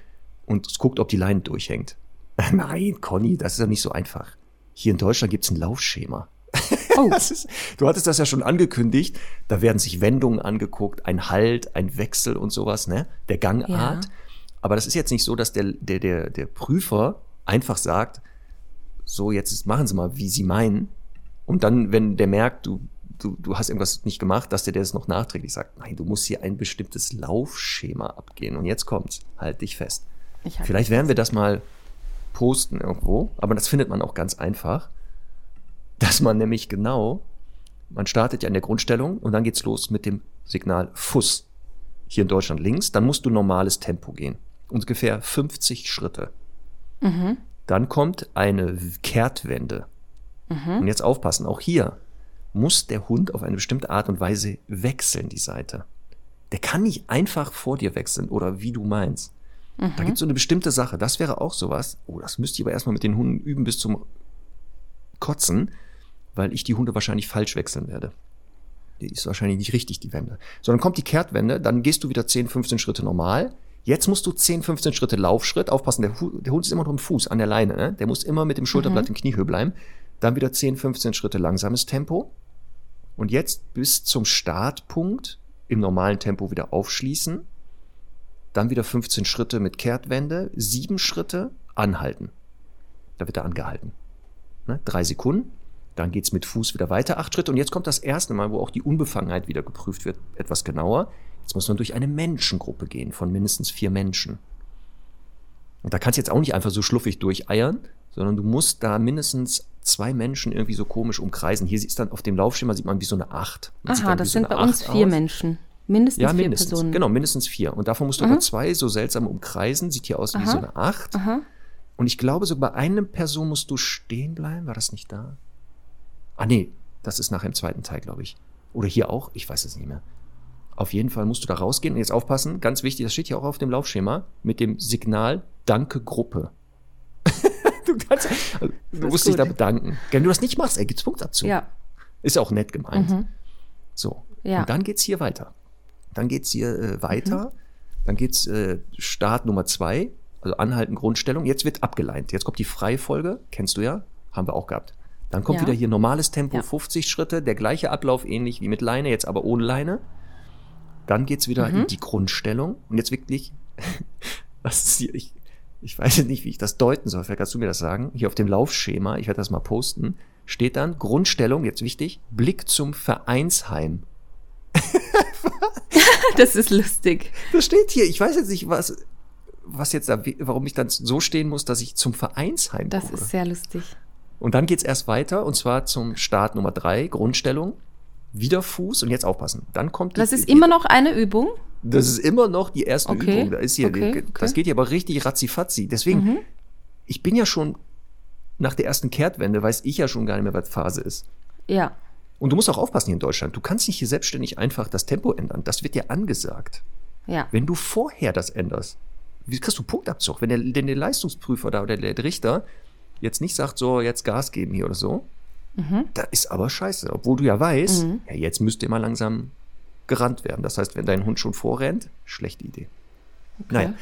und guckt, ob die Leine durchhängt. *laughs* Nein, Conny, das ist ja nicht so einfach. Hier in Deutschland gibt's ein Laufschema. Oh. *laughs* ist, du hattest das ja schon angekündigt. Da werden sich Wendungen angeguckt, ein Halt, ein Wechsel und sowas, ne? Der Gangart. Ja. Aber das ist jetzt nicht so, dass der, der, der, der Prüfer einfach sagt, so, jetzt machen Sie mal, wie Sie meinen. Und dann, wenn der merkt, du, du, du hast irgendwas nicht gemacht, dass der das noch nachträglich sagt, nein, du musst hier ein bestimmtes Laufschema abgehen. Und jetzt kommt's, halt dich fest. Vielleicht werden wir das mal posten irgendwo, aber das findet man auch ganz einfach, dass man nämlich genau, man startet ja in der Grundstellung und dann geht's los mit dem Signal Fuß. Hier in Deutschland links, dann musst du normales Tempo gehen. Ungefähr 50 Schritte. Mhm. Dann kommt eine Kehrtwende. Mhm. Und jetzt aufpassen, auch hier muss der Hund auf eine bestimmte Art und Weise wechseln, die Seite. Der kann nicht einfach vor dir wechseln oder wie du meinst. Mhm. Da gibt es so eine bestimmte Sache. Das wäre auch sowas. Oh, das müsste ich aber erstmal mit den Hunden üben bis zum Kotzen, weil ich die Hunde wahrscheinlich falsch wechseln werde. Die ist wahrscheinlich nicht richtig, die Wende. Sondern kommt die Kehrtwende, dann gehst du wieder 10, 15 Schritte normal. Jetzt musst du 10, 15 Schritte Laufschritt. Aufpassen, der, der Hund ist immer noch im Fuß, an der Leine. Ne? Der muss immer mit dem Schulterblatt mhm. in Kniehöhe bleiben. Dann wieder 10, 15 Schritte langsames Tempo. Und jetzt bis zum Startpunkt im normalen Tempo wieder aufschließen dann wieder 15 Schritte mit Kehrtwende, sieben Schritte anhalten. Da wird er angehalten. Ne? Drei Sekunden. Dann geht's mit Fuß wieder weiter, acht Schritte. Und jetzt kommt das erste Mal, wo auch die Unbefangenheit wieder geprüft wird, etwas genauer. Jetzt muss man durch eine Menschengruppe gehen von mindestens vier Menschen. Und da kannst du jetzt auch nicht einfach so schluffig durcheiern, sondern du musst da mindestens zwei Menschen irgendwie so komisch umkreisen. Hier ist dann auf dem Laufschema sieht man wie so eine Acht. Man Aha, das so sind bei uns vier aus. Menschen. Mindestens ja, vier mindestens. Personen. Genau, mindestens vier. Und davon musst du Aha. aber zwei so seltsam umkreisen. Sieht hier aus Aha. wie so eine Acht. Aha. Und ich glaube, so bei einer Person musst du stehen bleiben. War das nicht da? Ah, nee, das ist nachher im zweiten Teil, glaube ich. Oder hier auch? Ich weiß es nicht mehr. Auf jeden Fall musst du da rausgehen und jetzt aufpassen. Ganz wichtig, das steht hier auch auf dem Laufschema mit dem Signal Danke Gruppe. *laughs* du kannst, also, du musst gut. dich da bedanken. Wenn du das nicht machst, ey, gibt's Punktabzug. Ja. Ist auch nett gemeint. Mhm. So. Ja. Und dann geht's hier weiter. Dann geht's hier äh, weiter. Mhm. Dann geht's äh, Start Nummer zwei, also Anhalten, Grundstellung. Jetzt wird abgeleint. Jetzt kommt die Freifolge, kennst du ja, haben wir auch gehabt. Dann kommt ja. wieder hier normales Tempo, ja. 50 Schritte, der gleiche Ablauf ähnlich wie mit Leine, jetzt aber ohne Leine. Dann geht's wieder mhm. in die Grundstellung. Und jetzt wirklich, *laughs* was ist hier, ich, ich weiß nicht, wie ich das deuten soll. Vielleicht kannst du mir das sagen. Hier auf dem Laufschema, ich werde das mal posten, steht dann Grundstellung, jetzt wichtig, Blick zum Vereinsheim. *laughs* das ist lustig. Das steht hier. Ich weiß jetzt nicht, was, was jetzt da, warum ich dann so stehen muss, dass ich zum Vereinsheim Das ist sehr lustig. Und dann geht's erst weiter, und zwar zum Start Nummer drei, Grundstellung. Wieder Fuß und jetzt aufpassen. Dann kommt die, Das ist die, immer noch eine Übung? Das ist immer noch die erste okay. Übung. Da ist hier, okay. das geht hier aber richtig ratzifatzi. Deswegen, mhm. ich bin ja schon nach der ersten Kehrtwende, weiß ich ja schon gar nicht mehr, was Phase ist. Ja. Und du musst auch aufpassen hier in Deutschland. Du kannst nicht hier selbstständig einfach das Tempo ändern. Das wird dir angesagt. Ja. Wenn du vorher das änderst, wie kriegst du Punktabzug? Wenn der, denn der Leistungsprüfer da oder der Richter jetzt nicht sagt, so, jetzt Gas geben hier oder so, mhm. da ist aber scheiße. Obwohl du ja weißt, mhm. ja, jetzt müsste immer langsam gerannt werden. Das heißt, wenn dein Hund schon vorrennt, schlechte Idee. Okay. Naja,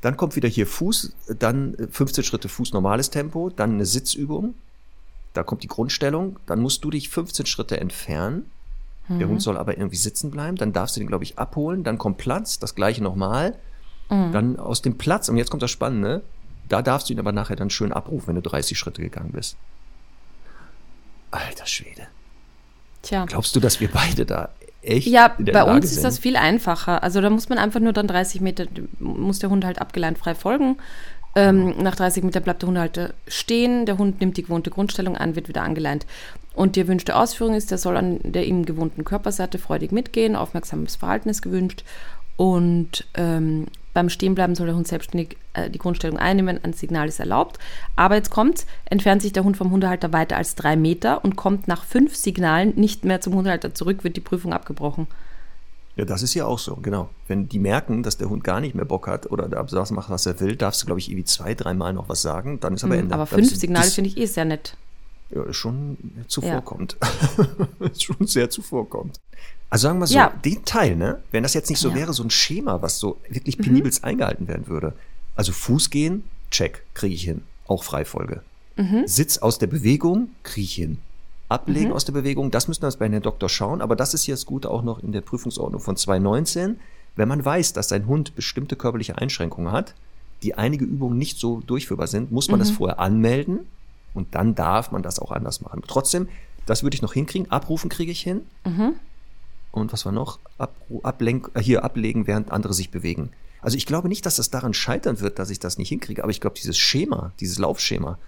dann kommt wieder hier Fuß, dann 15 Schritte Fuß normales Tempo, dann eine Sitzübung, da kommt die Grundstellung, dann musst du dich 15 Schritte entfernen. Mhm. Der Hund soll aber irgendwie sitzen bleiben, dann darfst du den, glaube ich, abholen, dann kommt Platz, das gleiche nochmal. Mhm. Dann aus dem Platz, und jetzt kommt das Spannende, da darfst du ihn aber nachher dann schön abrufen, wenn du 30 Schritte gegangen bist. Alter Schwede. Tja. Glaubst du, dass wir beide da echt? Ja, bei Lage uns ist sind? das viel einfacher. Also da muss man einfach nur dann 30 Meter, muss der Hund halt abgeleint frei folgen. Ähm, nach 30 Metern bleibt der Hundehalter stehen, der Hund nimmt die gewohnte Grundstellung an, wird wieder angeleint. Und die erwünschte Ausführung ist, der soll an der ihm gewohnten Körperseite freudig mitgehen, aufmerksames Verhalten ist gewünscht. Und ähm, beim Stehenbleiben soll der Hund selbstständig äh, die Grundstellung einnehmen, ein Signal ist erlaubt. Aber jetzt kommt, entfernt sich der Hund vom Hundehalter weiter als drei Meter und kommt nach fünf Signalen nicht mehr zum Hundehalter zurück, wird die Prüfung abgebrochen. Ja, das ist ja auch so, genau. Wenn die merken, dass der Hund gar nicht mehr Bock hat oder das macht, was er will, darfst du, glaube ich, irgendwie zwei, dreimal noch was sagen, dann ist aber mhm, Ende. Aber fünf Signale finde ich eh sehr nett. Ja, schon zuvorkommt. Ja. *laughs* schon sehr zuvorkommt. Also sagen wir so, ja. den Teil, ne? Wenn das jetzt nicht so ja. wäre, so ein Schema, was so wirklich penibelst mhm. eingehalten werden würde. Also Fuß gehen, check, kriege ich hin. Auch Freifolge. Mhm. Sitz aus der Bewegung, kriege ich hin ablegen mhm. aus der Bewegung. Das müssen wir bei Herrn Doktor schauen. Aber das ist hier das Gute auch noch in der Prüfungsordnung von 2019. Wenn man weiß, dass sein Hund bestimmte körperliche Einschränkungen hat, die einige Übungen nicht so durchführbar sind, muss man mhm. das vorher anmelden und dann darf man das auch anders machen. Trotzdem, das würde ich noch hinkriegen. Abrufen kriege ich hin. Mhm. Und was war noch? Abru ablenk äh, hier ablegen, während andere sich bewegen. Also ich glaube nicht, dass das daran scheitern wird, dass ich das nicht hinkriege, aber ich glaube, dieses Schema, dieses Laufschema,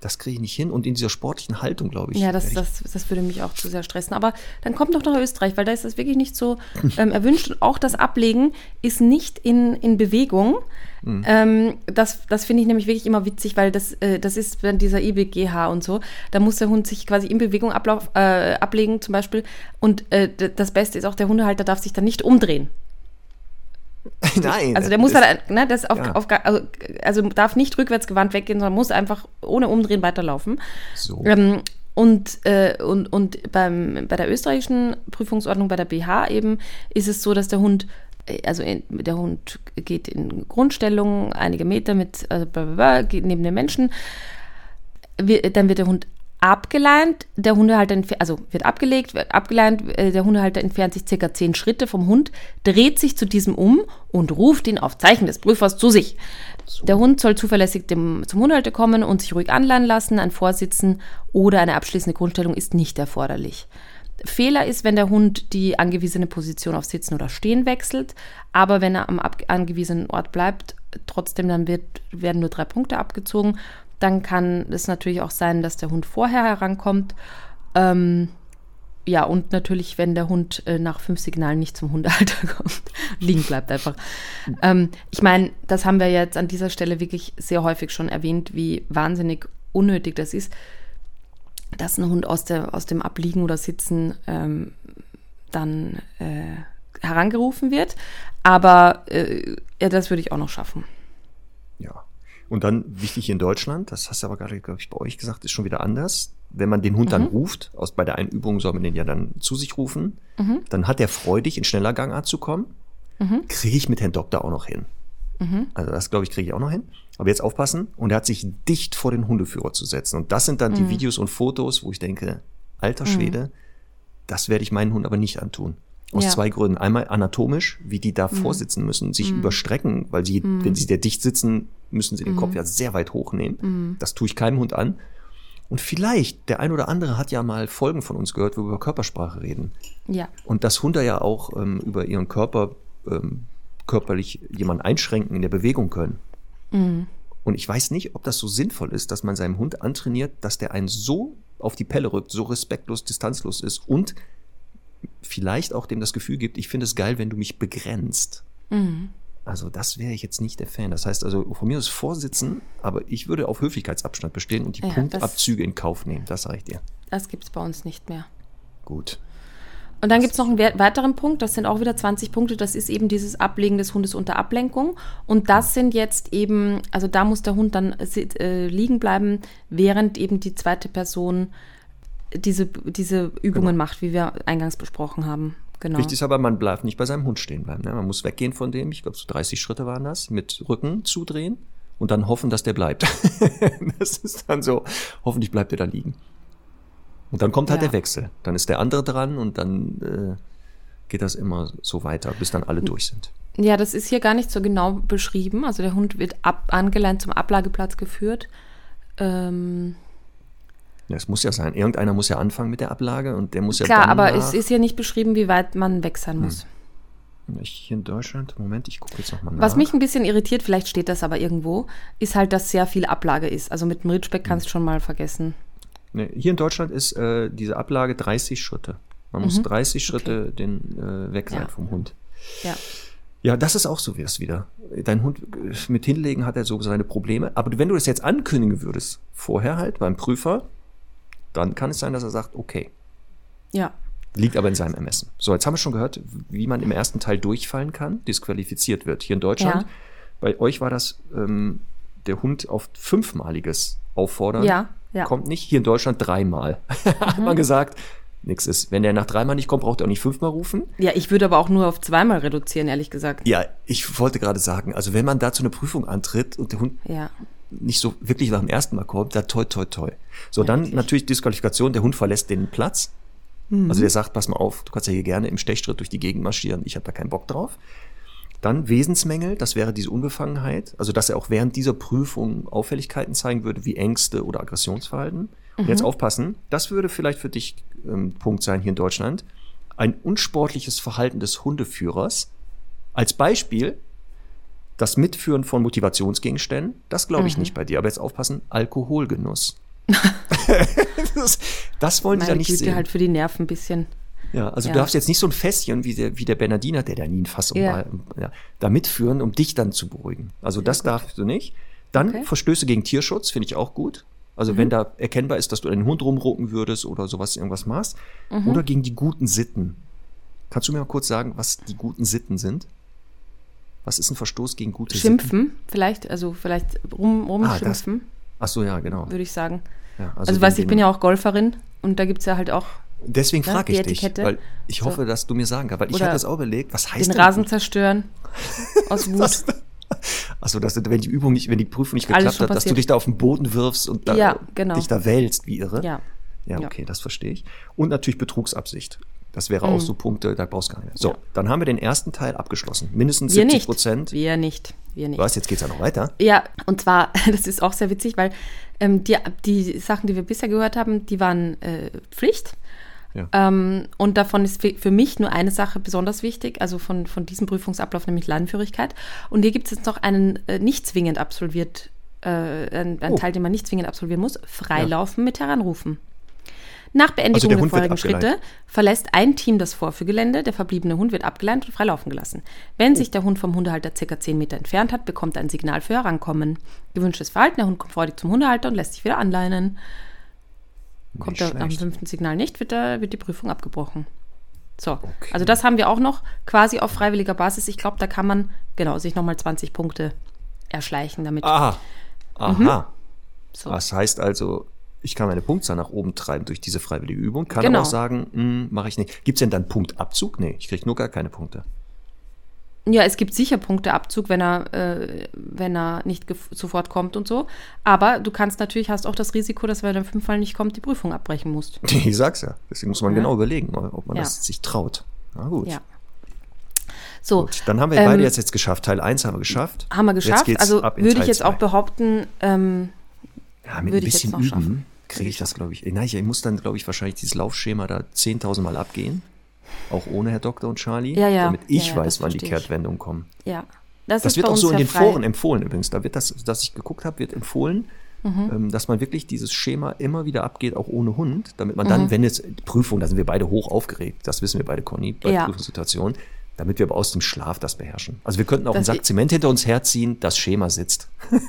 das kriege ich nicht hin. Und in dieser sportlichen Haltung, glaube ich. Ja, das, das, das würde mich auch zu sehr stressen. Aber dann kommt doch nach Österreich, weil da ist das wirklich nicht so ähm, erwünscht. Und auch das Ablegen ist nicht in, in Bewegung. Mhm. Ähm, das das finde ich nämlich wirklich immer witzig, weil das, äh, das ist bei dieser IBGH und so. Da muss der Hund sich quasi in Bewegung ablauf, äh, ablegen, zum Beispiel. Und äh, das Beste ist auch, der Hundehalter darf sich dann nicht umdrehen. *laughs* Nein. Also der muss dann, ne, das auf, ja. auf also, also, darf nicht rückwärts gewandt weggehen, sondern muss einfach ohne Umdrehen weiterlaufen. So. Ähm, und, äh, und, und beim, bei der österreichischen Prüfungsordnung, bei der BH eben, ist es so, dass der Hund, äh, also der Hund geht in Grundstellung einige Meter mit, also blablabla, geht neben den Menschen. Dann wird der Hund abgeleint, der Hundehalter, also wird abgelegt, wird abgeleint, äh, der Hundehalter entfernt sich circa zehn Schritte vom Hund, dreht sich zu diesem um und ruft ihn auf Zeichen des Prüfers zu sich. Der Hund soll zuverlässig dem, zum Hundehalter kommen und sich ruhig anleihen lassen, ein Vorsitzen oder eine abschließende Grundstellung ist nicht erforderlich. Fehler ist, wenn der Hund die angewiesene Position auf Sitzen oder Stehen wechselt, aber wenn er am angewiesenen Ort bleibt, trotzdem dann wird, werden nur drei Punkte abgezogen dann kann es natürlich auch sein, dass der Hund vorher herankommt. Ähm, ja, und natürlich, wenn der Hund äh, nach fünf Signalen nicht zum Hundehalter *laughs* kommt, liegen bleibt einfach. Ähm, ich meine, das haben wir jetzt an dieser Stelle wirklich sehr häufig schon erwähnt, wie wahnsinnig unnötig das ist, dass ein Hund aus, der, aus dem Abliegen oder Sitzen ähm, dann äh, herangerufen wird. Aber äh, ja, das würde ich auch noch schaffen. Ja, und dann wichtig in Deutschland, das hast du aber gerade, glaube ich, bei euch gesagt, ist schon wieder anders. Wenn man den Hund mhm. dann ruft, aus bei der einen Übung soll man den ja dann zu sich rufen, mhm. dann hat er freudig in schneller Gangart zu kommen. Mhm. Kriege ich mit Herrn Doktor auch noch hin. Mhm. Also das, glaube ich, kriege ich auch noch hin. Aber jetzt aufpassen. Und er hat sich dicht vor den Hundeführer zu setzen. Und das sind dann die mhm. Videos und Fotos, wo ich denke, alter mhm. Schwede, das werde ich meinen Hund aber nicht antun. Aus ja. zwei Gründen. Einmal anatomisch, wie die da mhm. vorsitzen müssen, sich mhm. überstrecken, weil sie, mhm. wenn sie sehr dicht sitzen, müssen sie den Kopf mhm. ja sehr weit hochnehmen. Mhm. Das tue ich keinem Hund an. Und vielleicht, der ein oder andere hat ja mal Folgen von uns gehört, wo wir über Körpersprache reden. Ja. Und dass Hunde ja auch ähm, über ihren Körper ähm, körperlich jemanden einschränken in der Bewegung können. Mhm. Und ich weiß nicht, ob das so sinnvoll ist, dass man seinem Hund antrainiert, dass der einen so auf die Pelle rückt, so respektlos, distanzlos ist und vielleicht auch dem das Gefühl gibt, ich finde es geil, wenn du mich begrenzt. Mhm. Also das wäre ich jetzt nicht der Fan. Das heißt also, von mir aus Vorsitzen, aber ich würde auf Höflichkeitsabstand bestehen und die ja, Punktabzüge in Kauf nehmen. Das sage ich dir. Das gibt es bei uns nicht mehr. Gut. Und dann gibt es noch einen weiteren Punkt, das sind auch wieder 20 Punkte, das ist eben dieses Ablegen des Hundes unter Ablenkung. Und das sind jetzt eben, also da muss der Hund dann äh, liegen bleiben, während eben die zweite Person diese, diese Übungen genau. macht, wie wir eingangs besprochen haben. Genau. Wichtig ist aber, man bleibt nicht bei seinem Hund stehen bleiben. Ne? Man muss weggehen von dem, ich glaube so 30 Schritte waren das, mit Rücken zudrehen und dann hoffen, dass der bleibt. *laughs* das ist dann so, hoffentlich bleibt er da liegen. Und dann kommt halt ja. der Wechsel. Dann ist der andere dran und dann äh, geht das immer so weiter, bis dann alle durch sind. Ja, das ist hier gar nicht so genau beschrieben. Also der Hund wird ab, angeleint zum Ablageplatz geführt. Ähm, Es muss ja sein. Irgendeiner muss ja anfangen mit der Ablage und der muss ja Klar, aber es ist ja nicht beschrieben, wie weit man weg sein muss. Hm. Ich hier in Deutschland, Moment, ich gucke jetzt nochmal nach. Was mich ein bisschen irritiert, vielleicht steht das aber irgendwo, ist halt, dass sehr viel Ablage ist. Also mit dem Ritschbeck hm. kannst du schon mal vergessen. Nee, hier in Deutschland ist äh, diese Ablage 30 Schritte. Man mhm. muss 30 Schritte okay. den, äh, weg sein ja. vom Hund. Ja. Ja, das ist auch so wie es wieder. Dein Hund äh, mit hinlegen hat er so seine Probleme. Aber wenn du das jetzt ankündigen würdest, vorher halt beim Prüfer, dann kann es sein, dass er sagt, okay. Ja. Liegt aber in seinem Ermessen. So, jetzt haben wir schon gehört, wie man im ersten Teil durchfallen kann, disqualifiziert wird. Hier in Deutschland, ja. bei euch war das ähm, der Hund auf fünfmaliges Auffordern. Ja, ja. Kommt nicht. Hier in Deutschland dreimal. Mhm. *laughs* Hat man gesagt, nichts ist. Wenn der nach dreimal nicht kommt, braucht er auch nicht fünfmal rufen. Ja, ich würde aber auch nur auf zweimal reduzieren, ehrlich gesagt. Ja, ich wollte gerade sagen, also wenn man da zu einer Prüfung antritt und der Hund ja nicht so wirklich nach dem ersten Mal kommt, da toi, toi, toi. So, ja, dann wirklich? natürlich Disqualifikation, der Hund verlässt den Platz. Mhm. Also der sagt, pass mal auf, du kannst ja hier gerne im Stechschritt durch die Gegend marschieren, ich habe da keinen Bock drauf. Dann Wesensmängel, das wäre diese Unbefangenheit, also dass er auch während dieser Prüfung Auffälligkeiten zeigen würde, wie Ängste oder Aggressionsverhalten. Mhm. Und jetzt mhm. aufpassen, das würde vielleicht für dich ähm, Punkt sein hier in Deutschland. Ein unsportliches Verhalten des Hundeführers. Als Beispiel, das Mitführen von Motivationsgegenständen, das glaube ich mhm. nicht bei dir. Aber jetzt aufpassen, Alkoholgenuss. *laughs* das, das wollen die da nicht Güte sehen. halt für die Nerven ein bisschen. Ja, also ja. du darfst jetzt nicht so ein Fässchen wie der, wie der Bernardiner, der da nie ein Fass ja. um, ja, da mitführen, um dich dann zu beruhigen. Also das gut. darfst du nicht. Dann okay. Verstöße gegen Tierschutz, finde ich auch gut. Also mhm. wenn da erkennbar ist, dass du einen Hund rumrucken würdest oder sowas, irgendwas machst. Mhm. Oder gegen die guten Sitten. Kannst du mir mal kurz sagen, was die guten Sitten sind? Was ist ein Verstoß gegen gute Schimpfen, Sitten? vielleicht, also vielleicht rum, rumschimpfen. Ah, Ach so, ja, genau. Würde ich sagen. Ja, also, also weißt, ich bin ja auch Golferin und da gibt es ja halt auch. Deswegen ne, frage ich dich, weil ich hoffe, so. dass du mir sagen kannst, weil ich hatte das auch überlegt, was heißt Den Rasen gut? zerstören *laughs* aus Wut. Achso, dass wenn die Übung nicht, wenn die Prüfung nicht geklappt hat, dass du dich da auf den Boden wirfst und da, ja, genau. dich da wälzt wie irre. Ja. Ja, okay, ja. das verstehe ich. Und natürlich Betrugsabsicht. Das wäre mhm. auch so Punkte, da brauchst du gar nicht mehr. So, ja. dann haben wir den ersten Teil abgeschlossen. Mindestens wir 70 Prozent. Wir nicht. Wir nicht. Was, jetzt geht es ja noch weiter? Ja, und zwar, *laughs* das ist auch sehr witzig, weil ähm, die, die Sachen, die wir bisher gehört haben, die waren äh, Pflicht. Ja. Ähm, und davon ist für mich nur eine Sache besonders wichtig, also von, von diesem Prüfungsablauf, nämlich Leinenführigkeit. Und hier gibt es jetzt noch einen äh, nicht zwingend absolviert, äh, einen, einen oh. Teil, den man nicht zwingend absolvieren muss, Freilaufen ja. mit Heranrufen. Nach Beendigung also der, der folgenden Schritte verlässt ein Team das Vorführgelände, der verbliebene Hund wird abgeleint und frei laufen gelassen. Wenn oh. sich der Hund vom Hundehalter ca. 10 Meter entfernt hat, bekommt er ein Signal für Herankommen. Gewünschtes Verhalten, der Hund kommt freudig zum Hundehalter und lässt sich wieder anleinen. Kommt er am fünften Signal nicht, wird, der, wird die Prüfung abgebrochen. So, okay. also das haben wir auch noch quasi auf freiwilliger Basis. Ich glaube, da kann man genau sich nochmal 20 Punkte erschleichen damit. Aha. Aha. Mhm. So. Das heißt also, ich kann meine Punktzahl nach oben treiben durch diese freiwillige Übung, kann genau. aber auch sagen, hm, mache ich nicht. Gibt es denn dann Punktabzug? Nee, ich kriege nur gar keine Punkte. Ja, es gibt sicher Punkteabzug, wenn er, äh, wenn er nicht sofort kommt und so. Aber du kannst natürlich, hast auch das Risiko, dass wenn er im fünfmal nicht kommt, die Prüfung abbrechen musst. *laughs* Ich sag's ja. Deswegen muss man ja. genau überlegen, ob man ja. das sich traut. Na gut. Ja. So, gut, dann haben wir ähm, beide jetzt, jetzt geschafft. Teil 1 haben wir geschafft. Haben wir geschafft. Also würde ich jetzt zwei. auch behaupten, ähm, ja, mit ein bisschen üben kriege ich das, glaube ich. Nein, ich muss dann, glaube ich, wahrscheinlich dieses Laufschema da 10.000 Mal abgehen. Auch ohne Herr Doktor und Charlie. Ja, ja. Damit ich ja, weiß, wann die Kehrtwendungen kommen. Ja. Das, das wird auch so in den. Foren empfohlen übrigens. Da wird das, das ich geguckt habe, wird empfohlen, mhm. ähm, dass man wirklich dieses Schema immer wieder abgeht, auch ohne Hund, damit man dann, mhm. wenn es Prüfung, da sind wir beide hoch aufgeregt, das wissen wir beide, Conny, bei ja. Prüfungssituationen, damit wir aber aus dem Schlaf das beherrschen. Also wir könnten auch das einen Sack Zement hinter uns herziehen, das Schema sitzt. *laughs*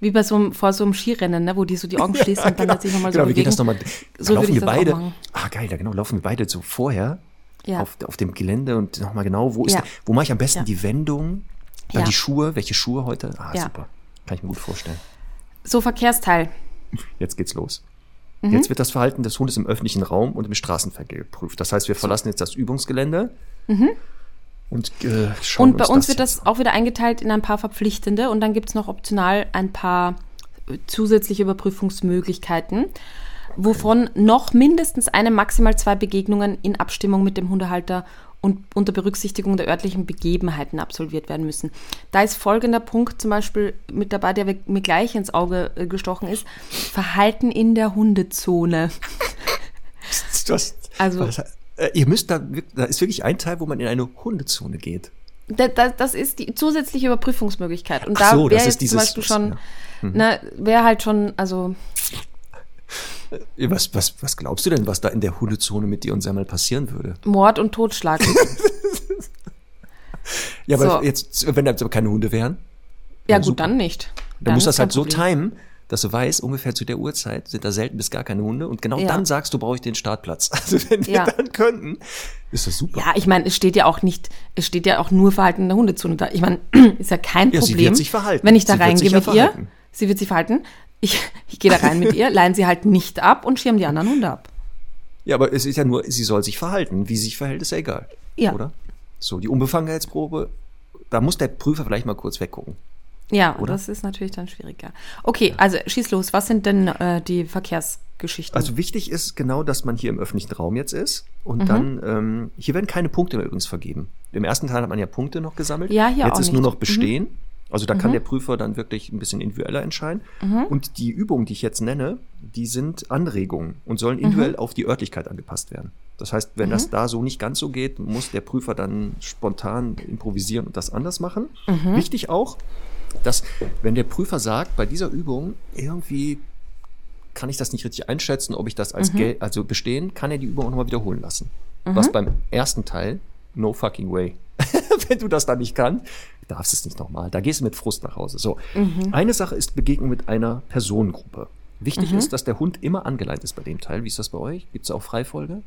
Wie bei so einem, vor so einem Skirennen, ne, wo die so die Augen schließen ja, und dann *laughs* genau. sich nochmal so genau. Wie geht das nochmal? So laufen wir beide. Ah, geil, da genau, laufen wir beide so vorher ja. auf, auf dem Gelände und nochmal genau, wo ist ja. der, wo mache ich am besten die Wendung? Dann die Schuhe, welche Schuhe heute? Ah, super. Kann ich mir gut vorstellen. So, Verkehrsteil. Jetzt geht's los. Mhm. Jetzt wird das Verhalten des Hundes im öffentlichen Raum und im Straßenverkehr geprüft. Das heißt, wir verlassen jetzt das Übungsgelände. Mhm. Und, äh, und bei uns, uns wird das auch wieder eingeteilt in ein paar verpflichtende und dann gibt es noch optional ein paar äh, zusätzliche Überprüfungsmöglichkeiten, wovon noch mindestens eine, maximal zwei Begegnungen in Abstimmung mit dem Hundehalter und unter Berücksichtigung der örtlichen Begebenheiten absolviert werden müssen. Da ist folgender Punkt zum Beispiel mit dabei, der mir gleich ins Auge äh, gestochen ist. Verhalten in der Hundezone. *laughs* Das, also, was, äh, ihr müsst da, da ist wirklich ein Teil, wo man in eine Hundezone geht. Da, da, das ist die zusätzliche Überprüfungsmöglichkeit. Und da so, wäre jetzt dieses, zum Beispiel schon, ja. mhm. ne, wäre halt schon, also äh, was, was, was glaubst du denn, was da in der Hundezone mit dir und Semmel passieren würde? Mord und Totschlag. *laughs* ja, aber so. jetzt, wenn da aber keine Hunde wären? Ja, gut, super. dann nicht. Dann, dann musst du das halt so timen, dass du weißt, ungefähr zu der Uhrzeit sind da selten bis gar keine Hunde und genau ja. dann sagst du, brauche ich den Startplatz. *laughs* Also wenn wir ja. dann könnten, ist das super. Ja, ich meine, es steht ja auch nicht, es steht ja auch nur Verhalten der Hundezone da. Ich meine, *clears throat* ist ja kein ja, Problem, sie wird sich verhalten. wenn ich da reingehe mit ihr. Sie wird sich verhalten ich, ich gehe da rein mit ihr, leihen sie halt nicht ab und schirmen die anderen Hunde ab. Ja, aber es ist ja nur, sie soll sich verhalten. Wie sie sich verhält, ist ja egal. Ja. Oder? So, die Unbefangenheitsprobe, da muss der Prüfer vielleicht mal kurz weggucken. Ja, oder? das ist natürlich dann schwieriger. Okay, also schieß los. Was sind denn äh, die Verkehrsgeschichten? Also wichtig ist genau, dass man hier im öffentlichen Raum jetzt ist. Und mhm. dann, ähm, hier werden keine Punkte mehr übrigens vergeben. Im ersten Teil hat man ja Punkte noch gesammelt. Ja, hier Jetzt auch ist nicht. nur noch Bestehen. Mhm. Also da mhm. kann der Prüfer dann wirklich ein bisschen individueller entscheiden. Mhm. Und die Übungen, die ich jetzt nenne, die sind Anregungen und sollen individuell mhm. auf die Örtlichkeit angepasst werden. Das heißt, wenn das mhm. da so nicht ganz so geht, muss der Prüfer dann spontan improvisieren und das anders machen. Mhm. Wichtig auch, dass wenn der Prüfer sagt, bei dieser Übung irgendwie kann ich das nicht richtig einschätzen, ob ich das als mhm. Geld, also bestehen, kann er die Übung auch nochmal wiederholen lassen. Was beim ersten Teil no fucking way. *laughs* Wenn du das dann nicht kannst, darfst es nicht nochmal. Da gehst du mit Frust nach Hause. So. Mhm. Eine Sache ist Begegnung mit einer Personengruppe. Wichtig mhm. ist, dass der Hund immer angeleint ist bei dem Teil. Wie ist das bei euch? Gibt es auch Freifolge?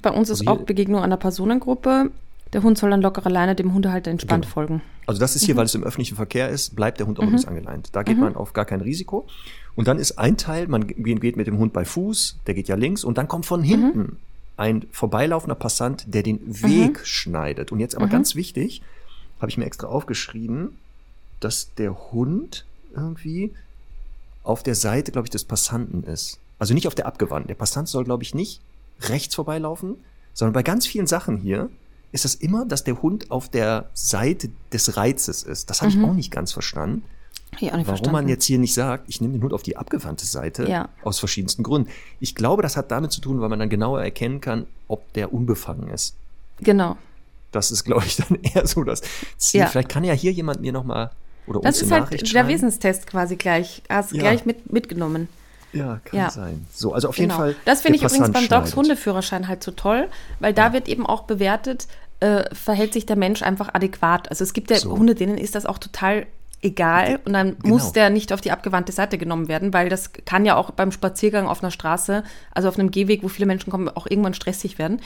Bei uns ist also auch Begegnung einer Personengruppe. Der Hund soll dann locker alleine dem Hundehalter entspannt genau. folgen. Also das ist hier, mhm. weil es im öffentlichen Verkehr ist, bleibt der Hund auch mhm. nicht angeleint. Da geht mhm. man auf gar kein Risiko. Und dann ist ein Teil, man geht mit dem Hund bei Fuß, der geht ja links und dann kommt von hinten mhm. ein vorbeilaufender Passant, der den Weg mhm. schneidet. Und jetzt aber ganz wichtig, habe ich mir extra aufgeschrieben, dass der Hund irgendwie auf der Seite, glaube ich, des Passanten ist. Also nicht auf der abgewandten. Der Passant soll, glaube ich, nicht rechts vorbeilaufen, sondern bei ganz vielen Sachen hier ist das immer, dass der Hund auf der Seite des Reizes ist. Das habe mhm. ich auch nicht ganz verstanden. Ja, Warum verstanden. man jetzt hier nicht sagt, ich nehme den Hund auf die abgewandte Seite, ja. aus verschiedensten Gründen. Ich glaube, das hat damit zu tun, weil man dann genauer erkennen kann, ob der unbefangen ist. Genau. Das ist, glaube ich, dann *laughs* eher so das Ziel. Ja. Vielleicht kann ja hier jemand mir nochmal oder das uns Das ist halt der Wissenstest quasi gleich. Hast du ja. gleich mit, mitgenommen. Ja, kann ja. sein. So, also auf jeden genau. Fall. Das finde ich übrigens beim Dogs Hundeführerschein halt so toll, weil da wird eben auch bewertet, äh, verhält sich der Mensch einfach adäquat. Also es gibt ja so. Hunde, denen ist das auch total egal und dann genau. muss der nicht auf die abgewandte Seite genommen werden, weil das kann ja auch beim Spaziergang auf einer Straße, also auf einem Gehweg, wo viele Menschen kommen, auch irgendwann stressig werden.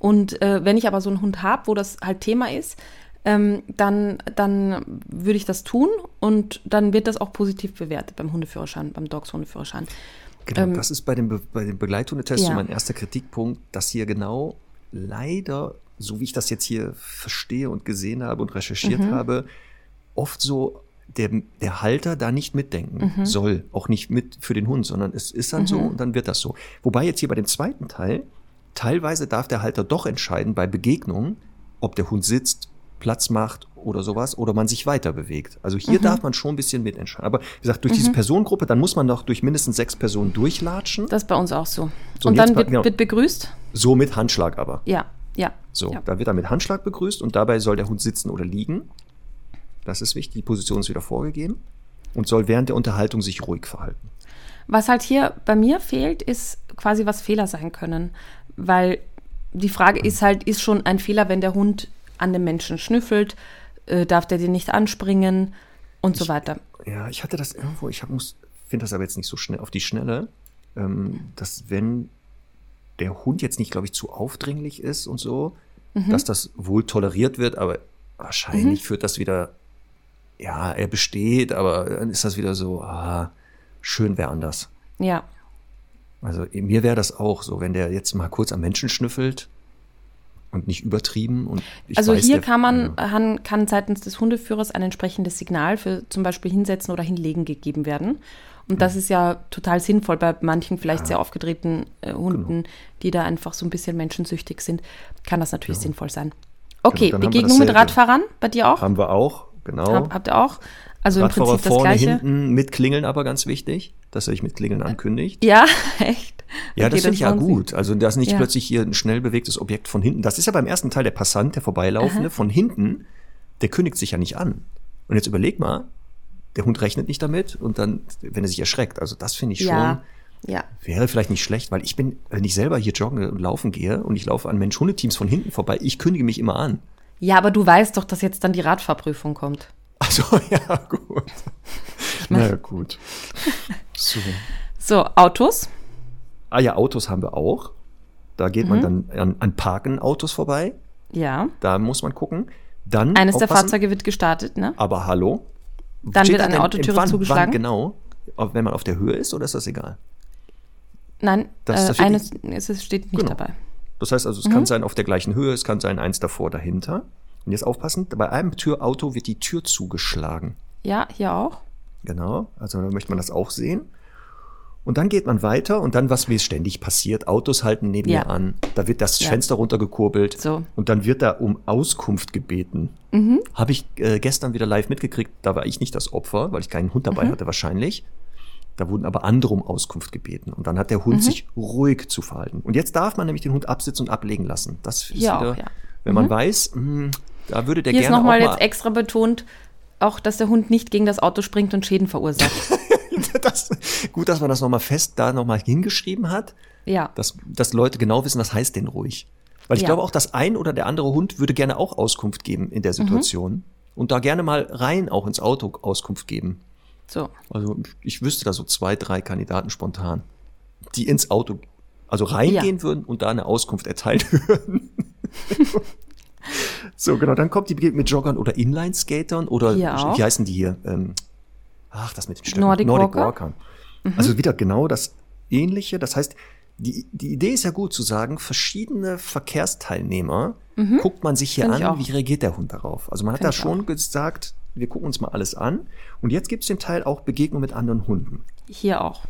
Und äh, wenn ich aber so einen Hund habe, wo das halt Thema ist, ähm, dann, dann würde ich das tun und dann wird das auch positiv bewertet beim Hundeführerschein, beim Dogs-Hundeführerschein. Genau, ähm, das ist bei dem, Be bei dem Begleithundetest ja. so mein erster Kritikpunkt, dass hier genau leider, so wie ich das jetzt hier verstehe und gesehen habe und recherchiert mhm. habe, oft so der, der Halter da nicht mitdenken mhm. soll, auch nicht mit für den Hund, sondern es ist dann mhm. so und dann wird das so. Wobei jetzt hier bei dem zweiten Teil Teilweise darf der Halter doch entscheiden bei Begegnungen, ob der Hund sitzt, Platz macht oder sowas oder man sich weiter bewegt. Also hier mhm. darf man schon ein bisschen mitentscheiden. Aber wie gesagt, durch mhm. diese Personengruppe, dann muss man noch durch mindestens sechs Personen durchlatschen. Das ist bei uns auch so. so und, und dann wird, genau, wird, begrüßt? So mit Handschlag aber. Ja, ja. So, ja. da wird er mit Handschlag begrüßt und dabei soll der Hund sitzen oder liegen. Das ist wichtig. Die Position ist wieder vorgegeben und soll während der Unterhaltung sich ruhig verhalten. Was halt hier bei mir fehlt, ist quasi, was Fehler sein können weil die Frage ist halt, ist schon ein Fehler, wenn der Hund an dem Menschen schnüffelt, äh, darf der den nicht anspringen und ich, so weiter. Ja, ich hatte das irgendwo, ich finde das aber jetzt nicht so schnell auf die Schnelle, ähm, dass wenn der Hund jetzt nicht, glaube ich, zu aufdringlich ist und so, mhm. dass das wohl toleriert wird, aber wahrscheinlich mhm. führt das wieder, ja, er besteht, aber dann ist das wieder so, ah, schön wäre anders. Ja. Also mir wäre das auch so, wenn der jetzt mal kurz am Menschen schnüffelt, und nicht übertrieben. Und also weiß, hier der, kann man ja. kann seitens des Hundeführers ein entsprechendes Signal für zum Beispiel hinsetzen oder hinlegen gegeben werden. Und das ist ja total sinnvoll bei manchen vielleicht ja. sehr aufgedrehten äh, Hunden, genau. die da einfach so ein bisschen menschensüchtig sind, kann das natürlich ja. sinnvoll sein. Okay, genau, Begegnung mit Radfahrern bei dir auch? Haben wir auch, genau. Hab, habt ihr auch? Also Radfahrer im Prinzip vorne, das Gleiche. hinten mit Klingeln aber ganz wichtig, dass er sich mit Klingeln ankündigt. Ja, *laughs* echt? Ja, okay, das finde ich ja gut. Also, dass nicht ja. plötzlich hier ein schnell bewegtes Objekt von hinten. Das ist ja beim ersten Teil der Passant, der Vorbeilaufende, Aha. von hinten, der kündigt sich ja nicht an. Und jetzt überleg mal, der Hund rechnet nicht damit und dann, wenn er sich erschreckt. Also, das finde ich schon. Ja. Wäre vielleicht nicht schlecht, weil ich bin, wenn ich selber hier joggen und laufen gehe und ich laufe an Mensch-Hundeteams von hinten vorbei, ich kündige mich immer an. Ja, aber du weißt doch, dass jetzt dann die Radfahrprüfung kommt. Also *laughs* ja, gut. Na ja, gut. So. so, Autos? Ah ja, Autos haben wir auch. Da geht mhm. man dann an, an Parken Autos vorbei. Ja. Da muss man gucken. Dann Eines der Fahrzeuge wird gestartet, ne? Aber hallo? Dann Steht wird eine Autotüre wann, zugeschlagen. Wann genau? Wenn man auf der Höhe ist oder ist das egal? Nein, das, äh, eines es steht nicht genau. dabei. Das heißt also, es mhm. kann sein auf der gleichen Höhe, es kann sein eins davor, dahinter. Und jetzt aufpassen, bei einem Türauto wird die Tür zugeschlagen. Ja, hier auch. Genau, also da möchte man das auch sehen. Und dann geht man weiter und dann, was mir ständig passiert, Autos halten neben ja. mir an, da wird das ja. Fenster runtergekurbelt so. und dann wird da um Auskunft gebeten. Mhm. Habe ich äh, gestern wieder live mitgekriegt, da war ich nicht das Opfer, weil ich keinen Hund dabei mhm. hatte wahrscheinlich. Da wurden aber andere um Auskunft gebeten. Und dann hat der Hund mhm. sich ruhig zu verhalten. Und jetzt darf man nämlich den Hund absitzen und ablegen lassen. Das ist ja, wieder, auch, ja. wenn man mhm. weiß, mh, hm, da würde der Hier gerne ist nochmal jetzt extra betont, auch dass der Hund nicht gegen das Auto springt und Schäden verursacht. *laughs* *laughs* das, gut, dass man das nochmal fest da nochmal hingeschrieben hat. Ja. Dass, dass Leute genau wissen, was heißt denn ruhig. Weil ich ja. glaube auch, dass ein oder der andere Hund würde gerne auch Auskunft geben in der mhm. Situation. Mhm. Und da gerne mal rein auch ins Auto Auskunft geben. So. Also ich wüsste da so zwei, drei Kandidaten spontan, die ins Auto, also reingehen ja. würden und da eine Auskunft erteilt *laughs* würden. *laughs* so, genau. Dann kommt die Begegnung mit Joggern oder Inline-Skatern oder wie heißen die hier? Ähm, ach, das mit den Stöcken. Nordic, Nordic Walker. Walker. Mhm. Also wieder genau das Ähnliche. Das heißt, die, die Idee ist ja gut zu sagen, verschiedene Verkehrsteilnehmer mhm. guckt man sich hier Find an, wie reagiert der Hund darauf. Also man hat Find da schon auch. gesagt, wir gucken uns mal alles an. Und jetzt gibt es den Teil auch Begegnung mit anderen Hunden. Hier auch.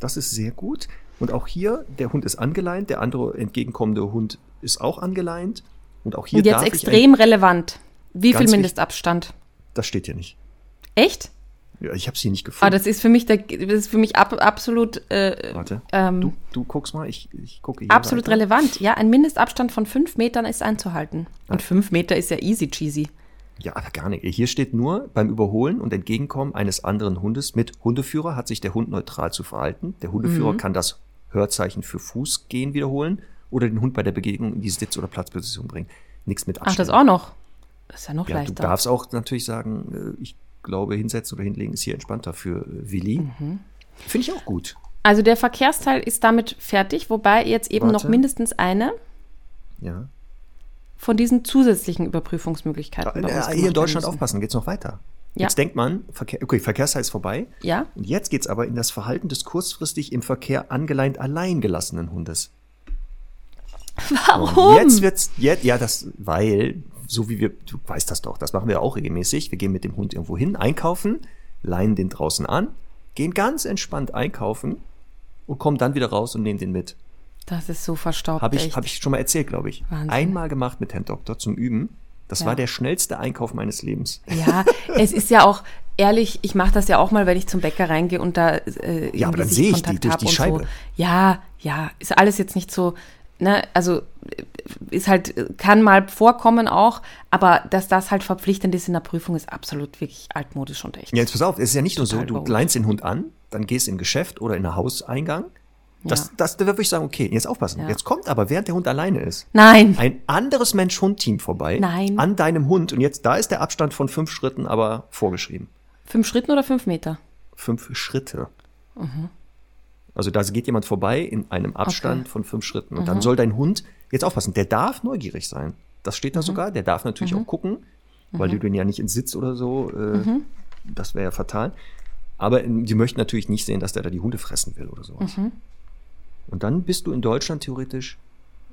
Das ist sehr gut. Und auch hier, der Hund ist angeleint, der andere entgegenkommende Hund ist auch angeleint. Und auch hier Und jetzt extrem relevant. Wie viel Mindestabstand? Das steht hier nicht. Echt? Ich habe sie nicht gefunden. Aber das ist für mich, der, das ist für mich ab, absolut. Äh, Warte. Ähm, du, du guckst mal, ich, ich gucke hier. Absolut weiter. relevant. Ja, ein Mindestabstand von fünf Metern ist einzuhalten. Und ah. fünf Meter ist ja easy cheesy. Ja, aber gar nicht. Hier steht nur, beim Überholen und Entgegenkommen eines anderen Hundes mit Hundeführer hat sich der Hund neutral zu verhalten. Der Hundeführer mhm. kann das Hörzeichen für Fußgehen wiederholen oder den Hund bei der Begegnung in die Sitz- oder Platzposition bringen. Nichts mit Abstand. Ach, das auch noch. Das ist ja noch ja, leichter. Du darfst auch natürlich sagen, äh, ich glaube, hinsetzen oder hinlegen ist hier entspannter für äh, Willi. Mhm. Finde ich auch gut. Also der Verkehrsteil ist damit fertig, wobei jetzt eben Warte. noch mindestens eine ja. von diesen zusätzlichen Überprüfungsmöglichkeiten. Ja, bei uns hier in Deutschland müssen. aufpassen, geht es noch weiter. Ja. Jetzt denkt man, Verkehr, okay, Verkehrsteil ist vorbei. Ja. Und jetzt geht es aber in das Verhalten des kurzfristig im Verkehr angeleint allein gelassenen Hundes. *laughs* Warum? Und jetzt wird's, jetzt, ja, das, weil so wie wir, du weißt das doch, das machen wir auch regelmäßig. Wir gehen mit dem Hund irgendwo hin, einkaufen, leihen den draußen an, gehen ganz entspannt einkaufen und kommen dann wieder raus und nehmen den mit. Das ist so verstaubt. Habe ich, hab ich schon mal erzählt, glaube ich. Wahnsinn. Einmal gemacht mit Herrn Doktor zum Üben. Das ja. war der schnellste Einkauf meines Lebens. Ja, es ist ja auch ehrlich, ich mache das ja auch mal, wenn ich zum Bäcker reingehe und da äh, ja, aber dann sehe ich die durch die Scheibe. So. Ja, ja, ist alles jetzt nicht so ne, also ist halt, kann mal vorkommen auch, aber dass das halt verpflichtend ist in der Prüfung, ist absolut wirklich altmodisch und echt. Ja, jetzt pass auf, es ist ja nicht nur so, du leinst den Hund an, dann gehst in ein Geschäft oder in ein Hauseingang. Das, ja. das, da würde ich sagen, okay, jetzt aufpassen. Ja. Jetzt kommt aber, während der Hund alleine ist, Nein. ein anderes Mensch-Hund-Team vorbei. Nein. An deinem Hund. Und jetzt, da ist der Abstand von fünf Schritten aber vorgeschrieben. Fünf Schritten oder fünf Meter? Fünf Schritte. Mhm. Also da geht jemand vorbei in einem Abstand okay. von fünf Schritten. Und mhm. dann soll dein Hund, jetzt aufpassen, der darf neugierig sein. Das steht da mhm. sogar. Der darf natürlich mhm. auch gucken, weil du den ja nicht in Sitz oder so, äh, mhm. das wäre ja fatal. Aber die möchten natürlich nicht sehen, dass der da die Hunde fressen will oder sowas. Mhm. Und dann bist du in Deutschland theoretisch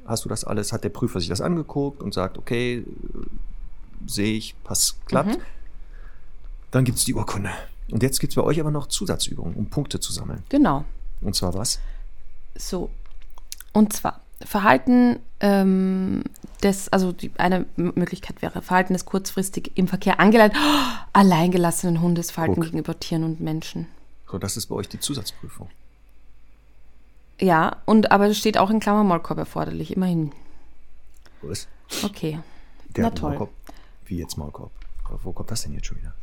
hast du das alles, hat der Prüfer sich das angeguckt und sagt, okay, sehe ich, passt, klappt. Mhm. Dann gibt es die Urkunde. Und jetzt gibt es bei euch aber noch Zusatzübungen, um Punkte zu sammeln. Genau. Und zwar was? So. Und zwar Verhalten ähm, des, also die, eine Möglichkeit wäre, Verhalten des kurzfristig im Verkehr angeleitet, oh, *gasps* alleingelassenen Hundesverhalten Guck. gegenüber Tieren und Menschen. So, das ist bei euch die Zusatzprüfung. Ja, und aber es steht auch in Klammer Maulkorb erforderlich, immerhin. Was? Okay. Der Na toll. Maulkorb. Wie jetzt Maulkorb? Wo kommt das denn jetzt schon wieder?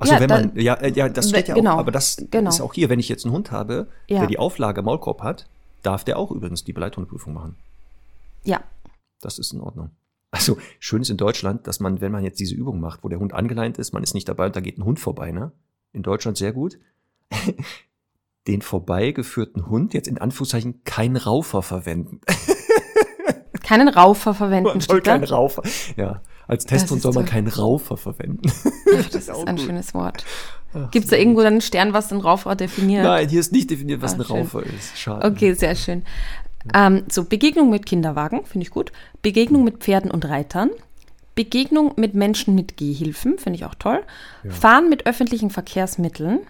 Also ja, wenn man, da, ja, äh, ja, das steht ja genau, auch, aber das genau. ist auch hier, wenn ich jetzt einen Hund habe, ja. der die Auflage Maulkorb hat, darf der auch übrigens die Beleithundeprüfung machen. Ja. Das ist in Ordnung. Also schön ist in Deutschland, dass man, wenn man jetzt diese Übung macht, wo der Hund angeleint ist, man ist nicht dabei und da geht ein Hund vorbei, ne? In Deutschland sehr gut. *laughs* Den vorbeigeführten Hund jetzt in Anführungszeichen kein Raufer verwenden. Keinen Raufer verwenden, man soll keinen Raufer. Ja, als Testhund soll man keinen Raufer verwenden. Ach, das, *laughs* das ist ein gut. schönes Wort. Gibt es da irgendwo einen Stern, was ein Raufer definiert? Nein, hier ist nicht definiert, was ah, ein schön. Raufer ist. Schade. Okay, sehr schön. Ähm, so, Begegnung mit Kinderwagen, finde ich gut. Begegnung mit Pferden und Reitern. Begegnung mit Menschen mit Gehhilfen, finde ich auch toll. Ja. Fahren mit öffentlichen Verkehrsmitteln,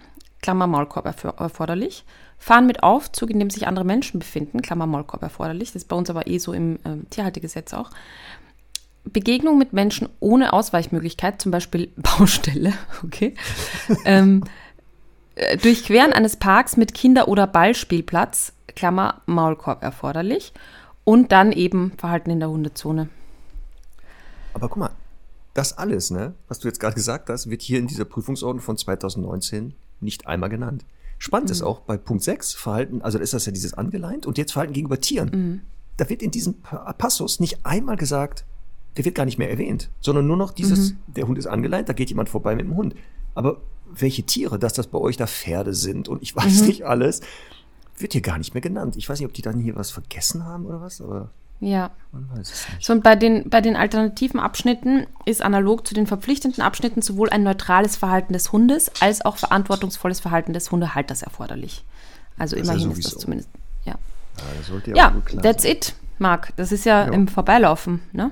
Klammer Maulkorb erforderlich. Fahren mit Aufzug, in dem sich andere Menschen befinden, Klammer Maulkorb erforderlich. Das ist bei uns aber eh so im äh, Tierhaltegesetz auch. Begegnung mit Menschen ohne Ausweichmöglichkeit, zum Beispiel *laughs* Baustelle, okay. ähm, äh, Durchqueren eines Parks mit Kinder- oder Ballspielplatz, Klammer Maulkorb erforderlich. Und dann eben Verhalten in der Hundezone. Aber guck mal, das alles, ne, was du jetzt gerade gesagt hast, wird hier in dieser Prüfungsordnung von 2019 nicht einmal genannt. Spannend mhm. ist auch bei Punkt 6 Verhalten, also da ist das ja dieses angeleint und jetzt Verhalten gegenüber Tieren. Mhm. Da wird in diesem Passus nicht einmal gesagt, der wird gar nicht mehr erwähnt, sondern nur noch dieses, mhm. der Hund ist angeleint, da geht jemand vorbei mit dem Hund. Aber welche Tiere, dass das bei euch da Pferde sind und ich weiß mhm. nicht alles, wird hier gar nicht mehr genannt. Ich weiß nicht, ob die dann hier was vergessen haben oder was, aber ja. man weiß es nicht. So, und bei den, bei den alternativen Abschnitten ist analog zu den verpflichtenden Abschnitten sowohl ein neutrales Verhalten des Hundes als auch verantwortungsvolles Verhalten des Hundehalters erforderlich. Also das immerhin ist, ist, das zumindest, ja. Ja, ja that's sein. it, Marc. Das ist ja, ja, im Vorbeilaufen, ne?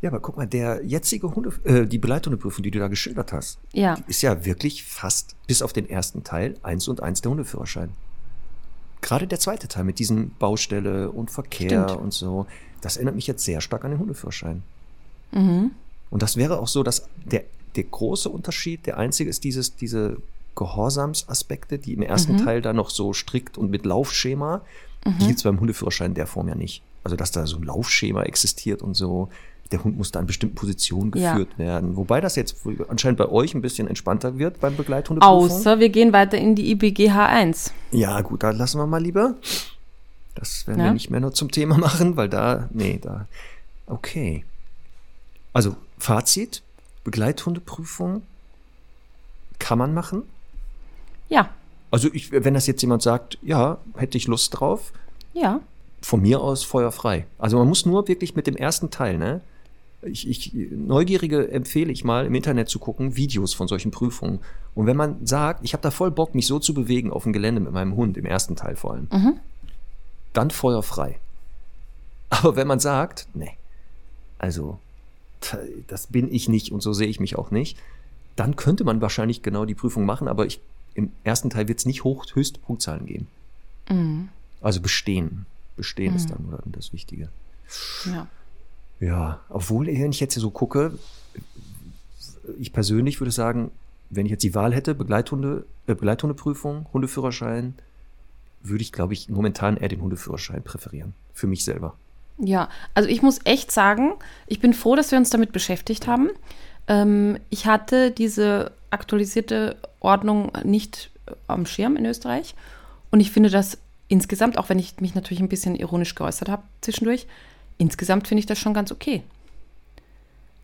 Ja, aber guck mal, der jetzige Hunde, äh, die Begleithundeprüfung, die du da geschildert hast, ja. ist ja wirklich fast bis auf den ersten Teil eins und eins der Hundeführerschein. Gerade der zweite Teil mit diesen Baustelle und Verkehr Stimmt. und so, das erinnert mich jetzt sehr stark an den Hundeführerschein. Mhm. Und das wäre auch so, dass der, der große Unterschied, der einzige ist dieses, diese Gehorsamsaspekte, die im ersten mhm. Teil da noch so strikt und mit Laufschema, mhm. die gibt es beim Hundeführerschein der Form ja nicht. Also, dass da so ein Laufschema existiert und so, der Hund muss da in bestimmten Positionen geführt ja. werden. Wobei das jetzt anscheinend bei euch ein bisschen entspannter wird beim Begleithundeprüfung. Außer wir gehen weiter in die IBGH 1. Ja, gut, da lassen wir mal lieber. Das werden ja. wir nicht mehr nur zum Thema *laughs* machen, weil da, nee, da, okay. Also, Fazit, Begleithundeprüfung kann man machen? Ja. Also, ich, wenn das jetzt jemand sagt, ja, hätte ich Lust drauf. Ja. Von mir aus feuerfrei. Also, man muss nur wirklich mit dem ersten Teil, ne? Ich, ich, Neugierige empfehle ich mal im Internet zu gucken, Videos von solchen Prüfungen. Und wenn man sagt, ich habe da voll Bock, mich so zu bewegen auf dem Gelände mit meinem Hund, im ersten Teil vor allem, mhm dann feuerfrei. *laughs* Aber wenn man sagt, nee, also das bin ich nicht und so sehe ich mich auch nicht, dann könnte man wahrscheinlich genau die Prüfung machen, aber ich, im ersten Teil wird es nicht hoch, höchste Punktzahlen geben. Mhm. Also bestehen. Bestehen mhm. ist dann oder, das Wichtige. Ja. Ja, obwohl, wenn ich jetzt hier so gucke, ich persönlich würde sagen, wenn ich jetzt die Wahl hätte, Begleithunde, äh, Begleithundeprüfung, Hundeführerschein, würde ich, glaube ich, momentan eher den Hundeführerschein präferieren. Für mich selber. Ja, also ich muss echt sagen, ich bin froh, dass wir uns damit beschäftigt haben. Ähm, ich hatte diese aktualisierte Ordnung nicht am Schirm in Österreich. Und ich finde das insgesamt, auch wenn ich mich natürlich ein bisschen ironisch geäußert habe zwischendurch, insgesamt finde ich das schon ganz okay.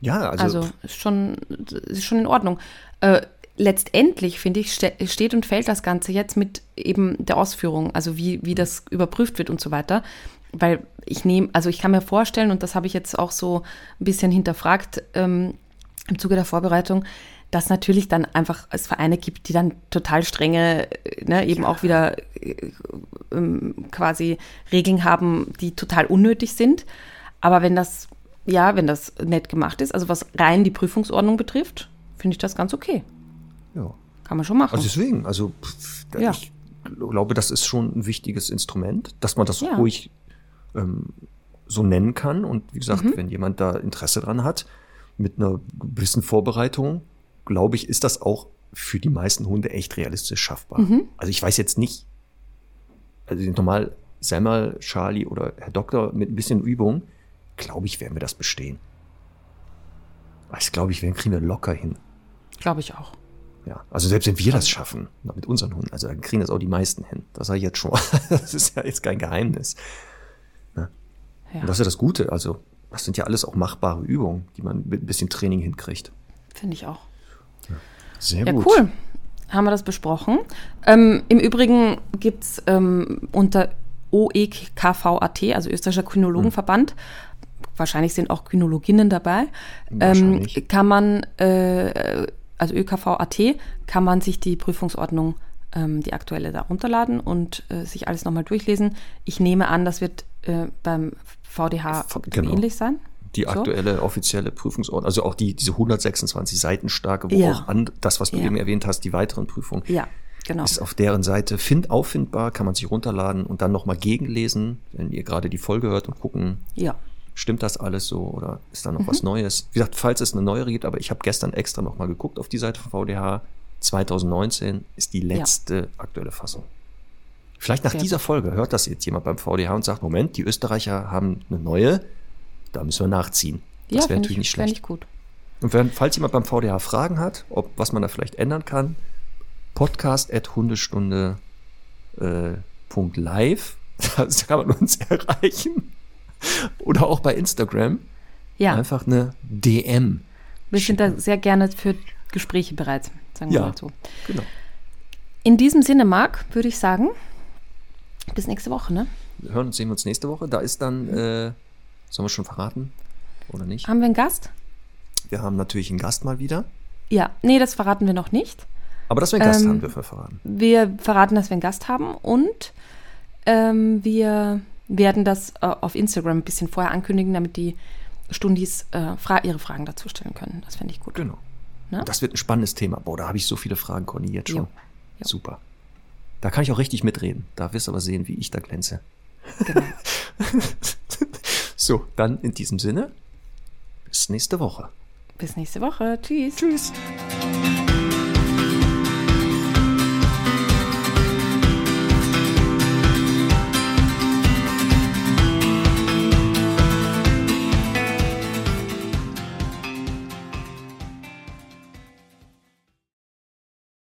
Ja, also. Also ist schon, ist schon in Ordnung. Äh, letztendlich, finde ich, ste steht und fällt das Ganze jetzt mit eben der Ausführung, also wie, wie das überprüft wird und so weiter. Weil ich nehme, also ich kann mir vorstellen, und das habe ich jetzt auch so ein bisschen hinterfragt ähm, im Zuge der Vorbereitung, dass natürlich dann einfach es Vereine gibt, die dann total strenge, ne, eben ja. auch wieder äh, ähm, quasi Regeln haben, die total unnötig sind. Aber wenn das, ja, wenn das nett gemacht ist, also was rein die Prüfungsordnung betrifft, finde ich das ganz okay. Ja. Kann man schon machen. Also deswegen, also ja. ich glaube, das ist schon ein wichtiges Instrument, dass man das ja. ruhig ähm, so nennen kann. Und wie gesagt, mhm. wenn jemand da Interesse dran hat, mit einer gewissen Vorbereitung, glaube ich, ist das auch für die meisten Hunde echt realistisch schaffbar. Mhm. Also ich weiß jetzt nicht, also normal Semmel, Charlie oder Herr Doktor mit ein bisschen Übung, glaube ich, werden wir das bestehen. Das glaube ich, wir kriegen wir locker hin. Glaube ich auch. Ja, also selbst wenn wir das schaffen, mit unseren Hunden, also dann kriegen das auch die meisten hin. Das sage ich jetzt schon. *laughs* das ist ja jetzt kein Geheimnis. Ne? Ja. Und das ist ja das Gute. Also, das sind ja alles auch machbare Übungen, die man mit ein bisschen Training hinkriegt. Finde ich auch. Sehr ja, gut. cool. Haben wir das besprochen. Ähm, Im Übrigen gibt es ähm, unter OEKVAT, also Österreichischer Kynologenverband, hm. wahrscheinlich sind auch Kynologinnen dabei, ähm, kann man, äh, also ÖKVAT, kann man sich die Prüfungsordnung, ähm, die aktuelle, da runterladen und äh, sich alles nochmal durchlesen. Ich nehme an, das wird äh, beim VDH genau. ähnlich sein die aktuelle offizielle Prüfungsordnung, also auch die, diese 126 Seiten starke, wo ja. auch an, das, was du ja. eben erwähnt hast, die weiteren Prüfungen, ja, genau. ist auf deren Seite find, auffindbar, kann man sich runterladen und dann nochmal gegenlesen, wenn ihr gerade die Folge hört und gucken, ja. stimmt das alles so oder ist da noch mhm. was Neues? Wie gesagt, falls es eine neuere gibt, aber ich habe gestern extra nochmal geguckt auf die Seite von VDH, 2019 ist die letzte aktuelle Fassung. Vielleicht nach Sehr dieser Folge hört das jetzt jemand beim VDH und sagt, Moment, die Österreicher haben eine neue, da müssen wir nachziehen. Das ja, wäre natürlich nicht schlecht. Ich gut. Und wenn, falls jemand beim VDH Fragen hat, ob was man da vielleicht ändern kann, podcast at hundestunde äh, live, *laughs* da kann man uns *laughs* erreichen. Oder auch bei Instagram. Ja. Einfach eine DM. Wir sind da sehr gerne für Gespräche bereit, sagen wir ja, mal so. Genau. In diesem Sinne, Marc, würde ich sagen, bis nächste Woche, ne? Wir hören und sehen uns nächste Woche. Da ist dann äh, Sollen wir schon verraten? Oder nicht? Haben wir einen Gast? Wir haben natürlich einen Gast mal wieder. Ja, nee, das verraten wir noch nicht. Aber dass wir einen Gast ähm, haben, dürfen wir verraten. Wir verraten, dass wir einen Gast haben und ähm, wir werden das äh, auf Instagram ein bisschen vorher ankündigen, damit die Stundis äh, fra ihre Fragen dazu stellen können. Das fände ich gut. Genau. Ne? Das wird ein spannendes Thema. Boah, da habe ich so viele Fragen, Conny, jetzt schon. Jo. Jo. Super. Da kann ich auch richtig mitreden. Da wirst du aber sehen, wie ich da glänze. Genau. *laughs* So, dann in diesem Sinne, bis nächste Woche. Bis nächste Woche. Tschüss. Tschüss.